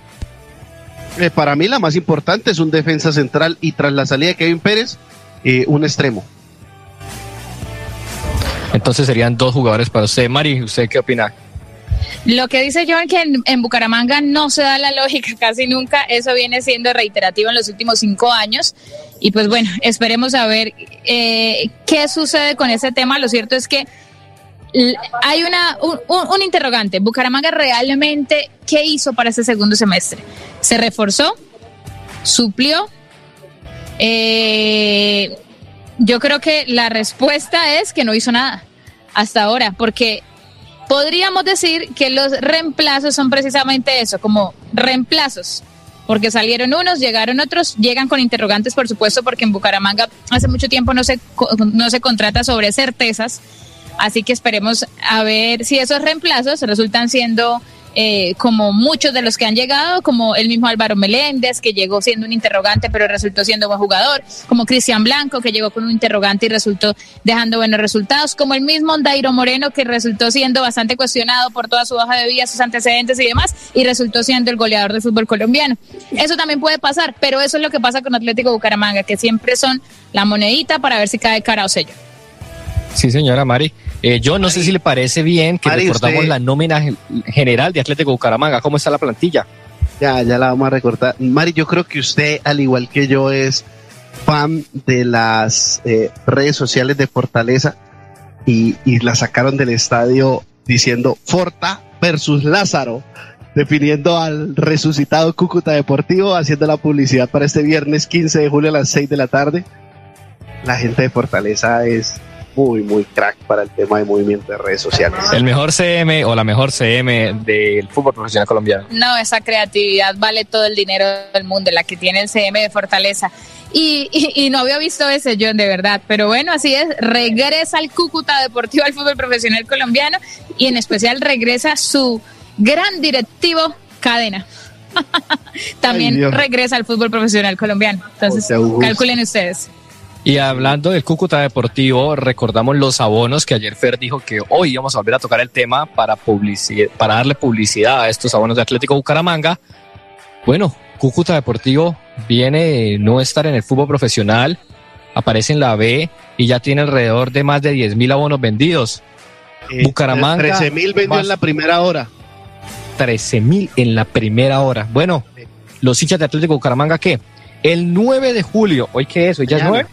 Eh, para mí la más importante es un defensa central y tras la salida de Kevin Pérez, eh, un extremo. Entonces serían dos jugadores para usted. Mari, ¿usted qué opina? Lo que dice John que en, Bucaramanga no se da la lógica *laughs* casi nunca, eso viene siendo reiterativo en los últimos cinco años. Y pues bueno, esperemos a ver eh, qué sucede con ese tema. Lo cierto es que hay una, un, interrogante. Bucaramanga realmente, ¿qué hizo para ese segundo semestre? ¿Se reforzó? ¿Suplió? Eh, yo creo que la respuesta es que no hizo nada hasta ahora, porque podríamos decir que los reemplazos son precisamente eso, como reemplazos. Porque salieron unos, llegaron otros, llegan con interrogantes, por supuesto, porque en Bucaramanga hace mucho tiempo no se, no se contrata sobre certezas. Así que esperemos a ver si esos reemplazos resultan siendo eh, como muchos de los que han llegado, como el mismo Álvaro Meléndez, que llegó siendo un interrogante, pero resultó siendo buen jugador, como Cristian Blanco, que llegó con un interrogante y resultó dejando buenos resultados, como el mismo Dairo Moreno, que resultó siendo bastante cuestionado por toda su hoja de vida, sus antecedentes y demás, y resultó siendo el goleador del fútbol colombiano. Eso también puede pasar, pero eso es lo que pasa con Atlético Bucaramanga, que siempre son la monedita para ver si cae cara o sello. Sí, señora Mari. Eh, yo no sé si le parece bien que recordamos la nómina general de Atlético Bucaramanga. ¿Cómo está la plantilla? Ya, ya la vamos a recortar. Mari, yo creo que usted, al igual que yo, es fan de las eh, redes sociales de Fortaleza y, y la sacaron del estadio diciendo Forta versus Lázaro, definiendo al resucitado Cúcuta Deportivo, haciendo la publicidad para este viernes 15 de julio a las 6 de la tarde. La gente de Fortaleza es muy, muy crack para el tema de movimiento de redes sociales. El mejor CM o la mejor CM del fútbol profesional colombiano. No, esa creatividad vale todo el dinero del mundo, la que tiene el CM de Fortaleza. Y, y, no había visto ese, John, de verdad. Pero bueno, así es. Regresa al Cúcuta Deportivo al fútbol profesional colombiano y en especial regresa su gran directivo Cadena. *laughs* También regresa al fútbol profesional colombiano. Entonces, calculen ustedes. Y hablando del Cúcuta Deportivo, recordamos los abonos que ayer Fer dijo que hoy íbamos a volver a tocar el tema para, para darle publicidad a estos abonos de Atlético Bucaramanga. Bueno, Cúcuta Deportivo viene de no estar en el fútbol profesional, aparece en la B y ya tiene alrededor de más de 10 mil abonos vendidos. Eh, Bucaramanga. 13 mil vendió en la primera hora. 13 mil en la primera hora. Bueno, los hinchas de Atlético Bucaramanga, ¿qué? El 9 de julio, ¿hoy qué es? ¿Hoy ya es 9?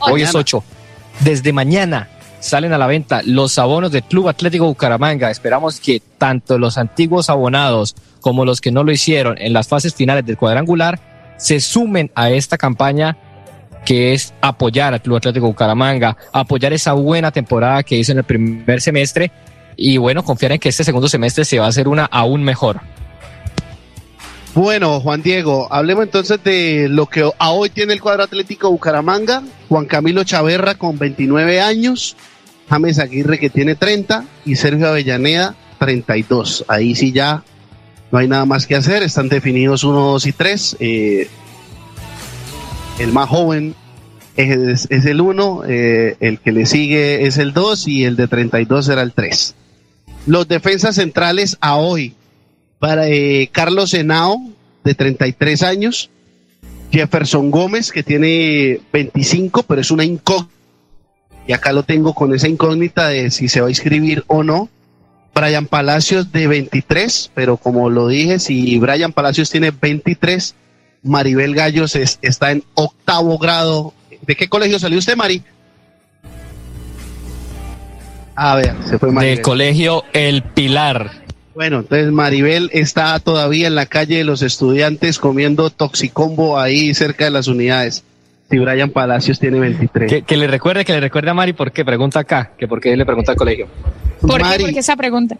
Hoy es 8. Desde mañana salen a la venta los abonos del Club Atlético Bucaramanga. Esperamos que tanto los antiguos abonados como los que no lo hicieron en las fases finales del cuadrangular se sumen a esta campaña que es apoyar al Club Atlético Bucaramanga, apoyar esa buena temporada que hizo en el primer semestre y bueno, confiar en que este segundo semestre se va a hacer una aún mejor. Bueno, Juan Diego, hablemos entonces de lo que a hoy tiene el cuadro atlético Bucaramanga. Juan Camilo Chaverra con 29 años, James Aguirre que tiene 30 y Sergio Avellaneda 32. Ahí sí ya no hay nada más que hacer, están definidos 1, 2 y 3. Eh, el más joven es, el 1, eh, el que le sigue es el 2 y el de 32 será el 3. Los defensas centrales a hoy para eh, Carlos Henao, de 33 años, Jefferson Gómez, que tiene 25, pero es una incógnita. Y acá lo tengo con esa incógnita de si se va a inscribir o no. Brian Palacios de 23, pero como lo dije, si Brian Palacios tiene 23, Maribel Gallos está en octavo grado. ¿De qué colegio salió usted, Mari? A ver, se fue Maribel. Del colegio El Pilar. Bueno, entonces Maribel está todavía en la calle de los estudiantes comiendo toxicombo ahí cerca de las unidades. Si Brian Palacios tiene 23. Que, le recuerde, que le recuerde a Mari por qué, pregunta acá, que por qué le pregunta al colegio. ¿Por qué? ¿Por qué esa pregunta?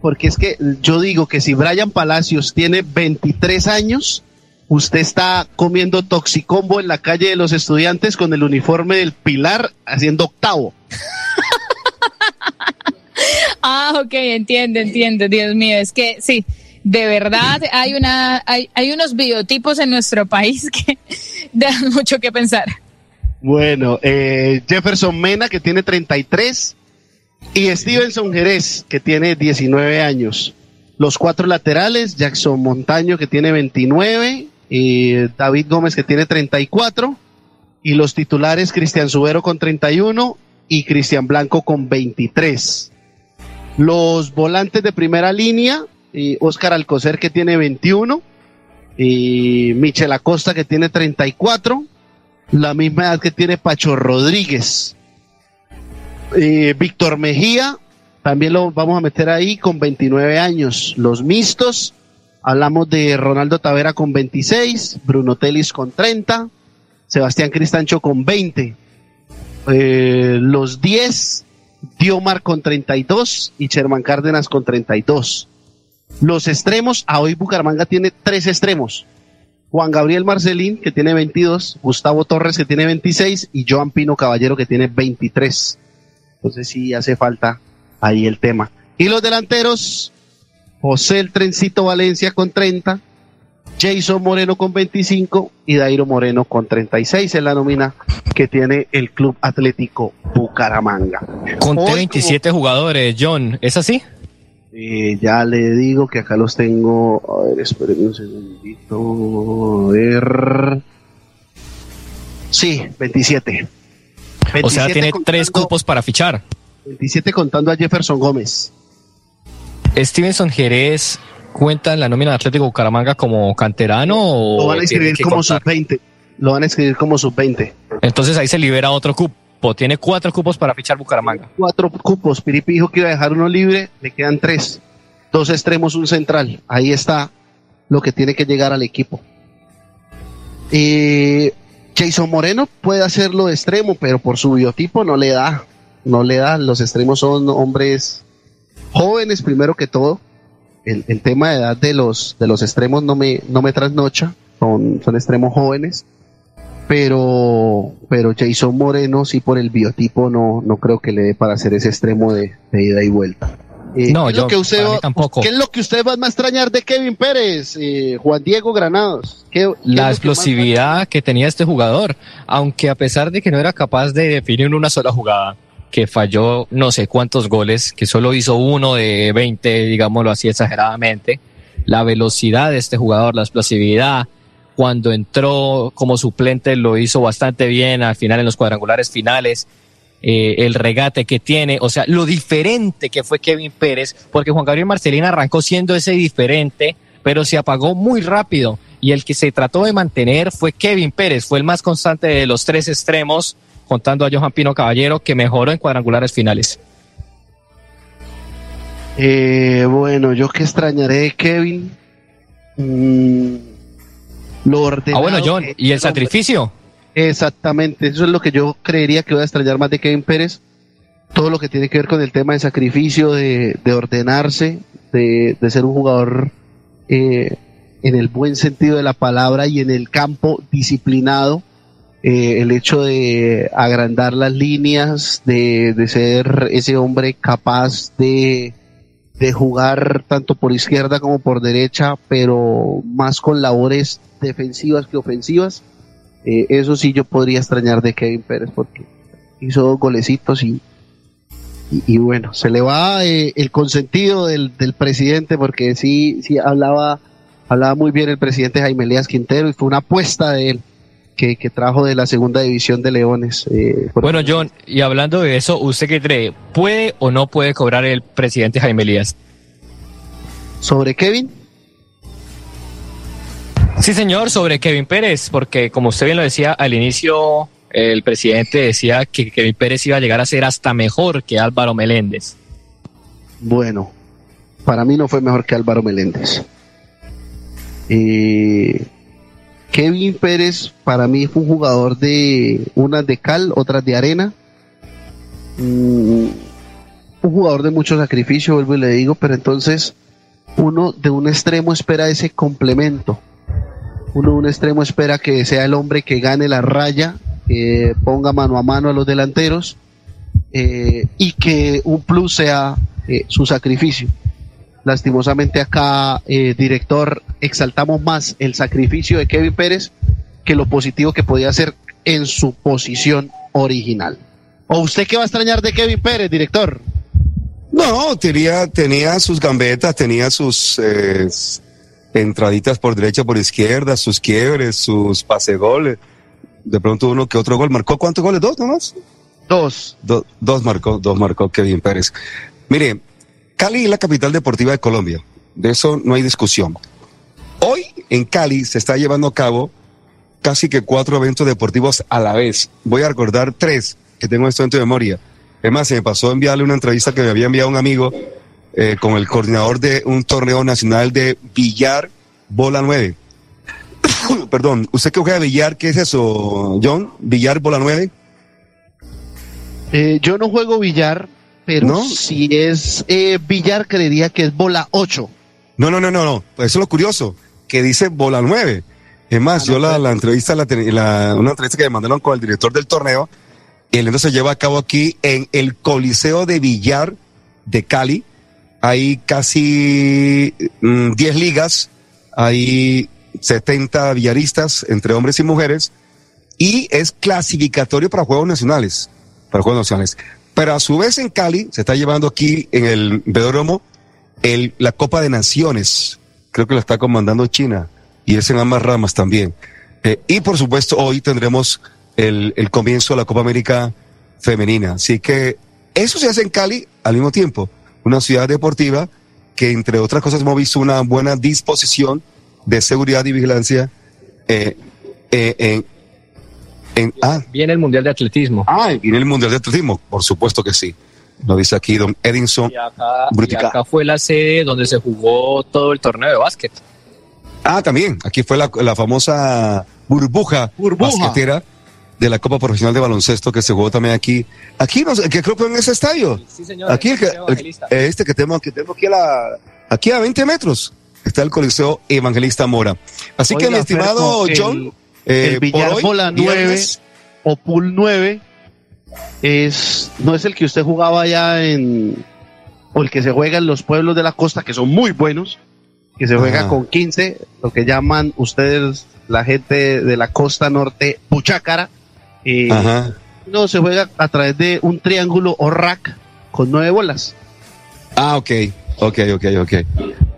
Porque es que yo digo que si Brian Palacios tiene 23 años, usted está comiendo toxicombo en la calle de los estudiantes con el uniforme del Pilar haciendo octavo. *laughs* ah, ok, entiende, entiende, Dios mío, es que sí, de verdad hay una, hay, hay unos biotipos en nuestro país *laughs* que dan mucho que pensar. Bueno, eh, Jefferson Mena, que tiene 33, y Stevenson Jerez, que tiene 19 años. Los cuatro laterales, Jackson Montaño, que tiene 29, y David Gómez, que tiene 34, y los titulares, Cristian Subero con 31 y Cristian Blanco con 23. Los volantes de primera línea, Oscar Alcocer que tiene 21, y Michel Acosta que tiene 34, la misma edad que tiene Pacho Rodríguez. Víctor Mejía, también lo vamos a meter ahí con 29 años. Los mixtos, hablamos de Ronaldo Tavera con 26, Bruno Telis con 30, Sebastián Cristancho con 20. Eh, los 10, Diomar con 32 y Sherman Cárdenas con 32. Los extremos, a hoy Bucaramanga tiene tres extremos. Juan Gabriel Marcelín, que tiene 22, Gustavo Torres, que tiene 26, y Joan Pino Caballero, que tiene 23. Entonces sí hace falta ahí el tema. Y los delanteros, José el Trencito Valencia con 30, Jason Moreno con 25 y Dairo Moreno con 36 en la nómina que tiene el Club Atlético Bucaramanga. Conté 27 jugadores, John, ¿es así? Eh, ya le digo que acá los tengo. A ver, espérenme un segundito. A ver. Sí, 27. o sea, tiene tres cupos para fichar. 27 contando a Jefferson Gómez. Stevenson Jerez cuenta en la nómina de Atlético Bucaramanga como canterano o lo van a escribir como sub-20. Lo van a escribir como sub-20. Entonces ahí se libera otro cupo. Tiene cuatro cupos para fichar Bucaramanga. Cuatro cupos. Piripi dijo que iba a dejar uno libre. Le quedan tres. Dos extremos, un central. Ahí está lo que tiene que llegar al equipo. Eh, Jason Moreno puede hacerlo de extremo, pero por su biotipo no le da. No le da. Los extremos son hombres jóvenes primero que todo el, el, tema de edad de los, de los extremos no me, no me trasnocha, son, son extremos jóvenes, pero, pero Jason Moreno sí por el biotipo no, no creo que le dé para hacer ese extremo de, ida y vuelta. Eh, No, ¿qué es yo- lo que usted va- tampoco. ¿Qué es lo que usted va a extrañar de Kevin Pérez, eh, Juan Diego Granados? ¿Qué- qué es lo La que explosividad que tenía este jugador, aunque a pesar de que no era capaz de definir una sola jugada, que falló no sé cuántos goles, que solo hizo uno de 20, digámoslo así exageradamente, la velocidad de este jugador, la explosividad, cuando entró como suplente lo hizo bastante bien al final en los cuadrangulares finales, eh, el regate que tiene, o sea, lo diferente que fue Kevin Pérez, porque Juan Gabriel Marcelina arrancó siendo ese diferente, pero se apagó muy rápido. Y el que se trató de mantener fue Kevin Pérez, fue el más constante de los tres extremos, contando a Johan Pino Caballero, que mejoró en cuadrangulares finales. Eh, bueno, yo que extrañaré de Kevin. Mm, lo ordenado Ah, bueno, John, ¿y el sacrificio? Exactamente, eso es lo que yo creería que voy a extrañar más de Kevin Pérez. Todo lo que tiene que ver con el tema de sacrificio, de, de ordenarse, de, de ser un jugador eh, en el buen sentido de la palabra y en el campo disciplinado. Eh, el hecho de agrandar las líneas, de, de ser ese hombre capaz de, de jugar tanto por izquierda como por derecha, pero más con labores defensivas que ofensivas. Eh, eso sí yo podría extrañar de Kevin Pérez porque hizo dos golecitos y, y, bueno, se le va eh, el consentido del, del presidente porque sí, sí hablaba, hablaba muy bien el presidente Jaime Elías Quintero y fue una apuesta de él que, que trajo de la segunda división de Leones. eh, Bueno, John, y hablando de eso, ¿usted qué cree? ¿Puede o no puede cobrar el presidente Jaime Elías? ¿Sobre Kevin? Sí, señor, sobre Kevin Pérez, porque como usted bien lo decía al inicio, el presidente decía que Kevin Pérez iba a llegar a ser hasta mejor que Álvaro Meléndez. Bueno, para mí no fue mejor que Álvaro Meléndez. Eh, Kevin Pérez para mí fue un jugador de unas de cal, otras de arena. Mm, un jugador de mucho sacrificio, vuelvo y le digo, pero entonces uno de un extremo espera ese complemento. Uno de un extremo espera que sea el hombre que gane la raya, que ponga mano a mano a los delanteros eh, y que un plus sea eh, su sacrificio. Lastimosamente acá, eh, director, exaltamos más el sacrificio de Kevin Pérez que lo positivo que podía hacer en su posición original. ¿O usted qué va a extrañar de Kevin Pérez, director? No, tenía, tenía sus gambetas, tenía sus eh, entraditas por derecha, por izquierda, sus quiebres, sus pasegoles. De pronto uno que otro gol. ¿Marcó cuántos goles? ¿Dos nomás? Dos. Do- dos marcó, dos marcó Kevin Pérez. Mire, Cali es la capital deportiva de Colombia. De eso no hay discusión. Hoy en Cali se está llevando a cabo casi que cuatro eventos deportivos a la vez. Voy a recordar tres que tengo esto en tu memoria. Es más, se me pasó enviarle una entrevista que me había enviado un amigo eh, con el coordinador de un torneo nacional de billar bola 9. *coughs* Perdón, ¿usted que juega billar? ¿Qué es eso, John? ¿Billar bola 9? Eh, yo no juego billar, pero ¿No? si es eh, billar, creería que es bola 8. No, no, no, no, no. Pues eso es lo curioso, que dice bola 9. Es más, yo la, la entrevista, la, una entrevista que me mandaron con el director del torneo, el evento se lleva a cabo aquí en el Coliseo de Billar de Cali. Hay casi mm, 10 ligas, hay 70 billaristas entre hombres y mujeres, y es clasificatorio para Juegos Nacionales, para Juegos Nacionales. Pero a su vez en Cali se está llevando aquí en el Velódromo el, la Copa de Naciones. Creo que la está comandando China y es en ambas ramas también. Eh, y por supuesto hoy tendremos el, el comienzo de la Copa América femenina. Así que eso se hace en Cali al mismo tiempo. Una ciudad deportiva que entre otras cosas hemos visto una buena disposición de seguridad y vigilancia eh, eh, en, en, ah, Viene el Mundial de Atletismo. ah, en el Mundial de Atletismo, por supuesto que sí. Lo dice aquí don Edinson Y acá, y Brutica. acá fue la sede donde se jugó todo el torneo de básquet. Ah, también. Aquí fue la, la famosa burbuja, Burbuja. basquetera de la Copa Profesional de Baloncesto que se jugó también aquí. Aquí, no que creo que en ese estadio. Sí, señor. Aquí, el el- este que tenemos, que tenemos aquí a, la, aquí a 20 metros está el Coliseo Evangelista Mora. Así que, mi estimado John, eh, el billar por hoy, bola 9 viernes, o pool 9 es no es el que usted jugaba allá en o el que se juega en los pueblos de la costa, que son muy buenos, que se juega Ajá. con 15, lo que llaman ustedes, la gente de la costa norte, puchácara. Eh, no, se juega a través de un triángulo o rack con nueve bolas. Ah, ok, ok, ok, ok.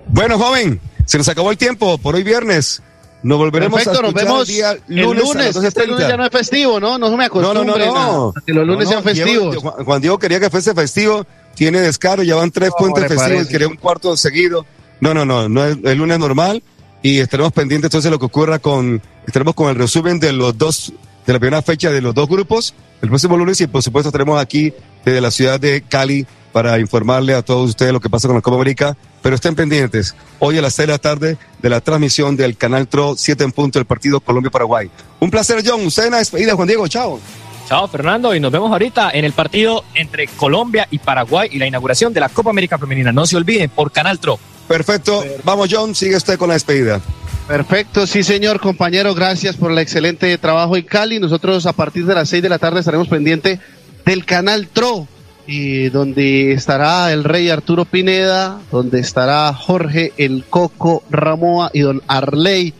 Bueno, joven, se nos acabó el tiempo por hoy viernes. Nos volveremos Perfecto, a nos vemos el día el lunes, lunes. a las Este lunes 12:30. ya no es festivo, ¿no? No se me No, no, que los lunes sean festivos. Juan, Juan Diego quería que fuese festivo, tiene descaro, ya van tres puentes festivos parece. quería un cuarto seguido. No, no, no, no es el lunes normal y estaremos pendientes entonces de lo que ocurra con, estaremos con el resumen de los dos, de la primera fecha de los dos grupos el próximo lunes y por supuesto estaremos aquí desde la ciudad de Cali para informarle a todos ustedes lo que pasa con la Copa América, pero estén pendientes. Hoy a las 6 de la tarde de la transmisión del Canal TRO 7 en punto del partido Colombia-Paraguay. Un placer, John. Usted en la despedida, Juan Diego. Chao. Chao, Fernando, y nos vemos ahorita en el partido entre Colombia y Paraguay y la inauguración de la Copa América Femenina. No se olviden, por Canal TRO. Perfecto. Vamos, John. Sigue usted con la despedida. Perfecto, sí señor, compañero, gracias por el excelente trabajo en Cali. Nosotros a partir de las 6 de la tarde estaremos pendiente del canal TRO, y donde estará el rey Arturo Pineda, donde estará Jorge El Coco Ramoa y don Arley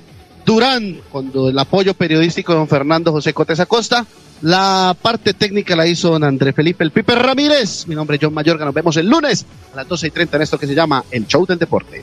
Durán, con el apoyo periodístico de don Fernando José Cotes Acosta. La parte técnica la hizo don André Felipe El Pipe Ramírez. Mi nombre es John Mayorga, nos vemos el lunes a las 12 y 30 en esto que se llama El Show del Deporte.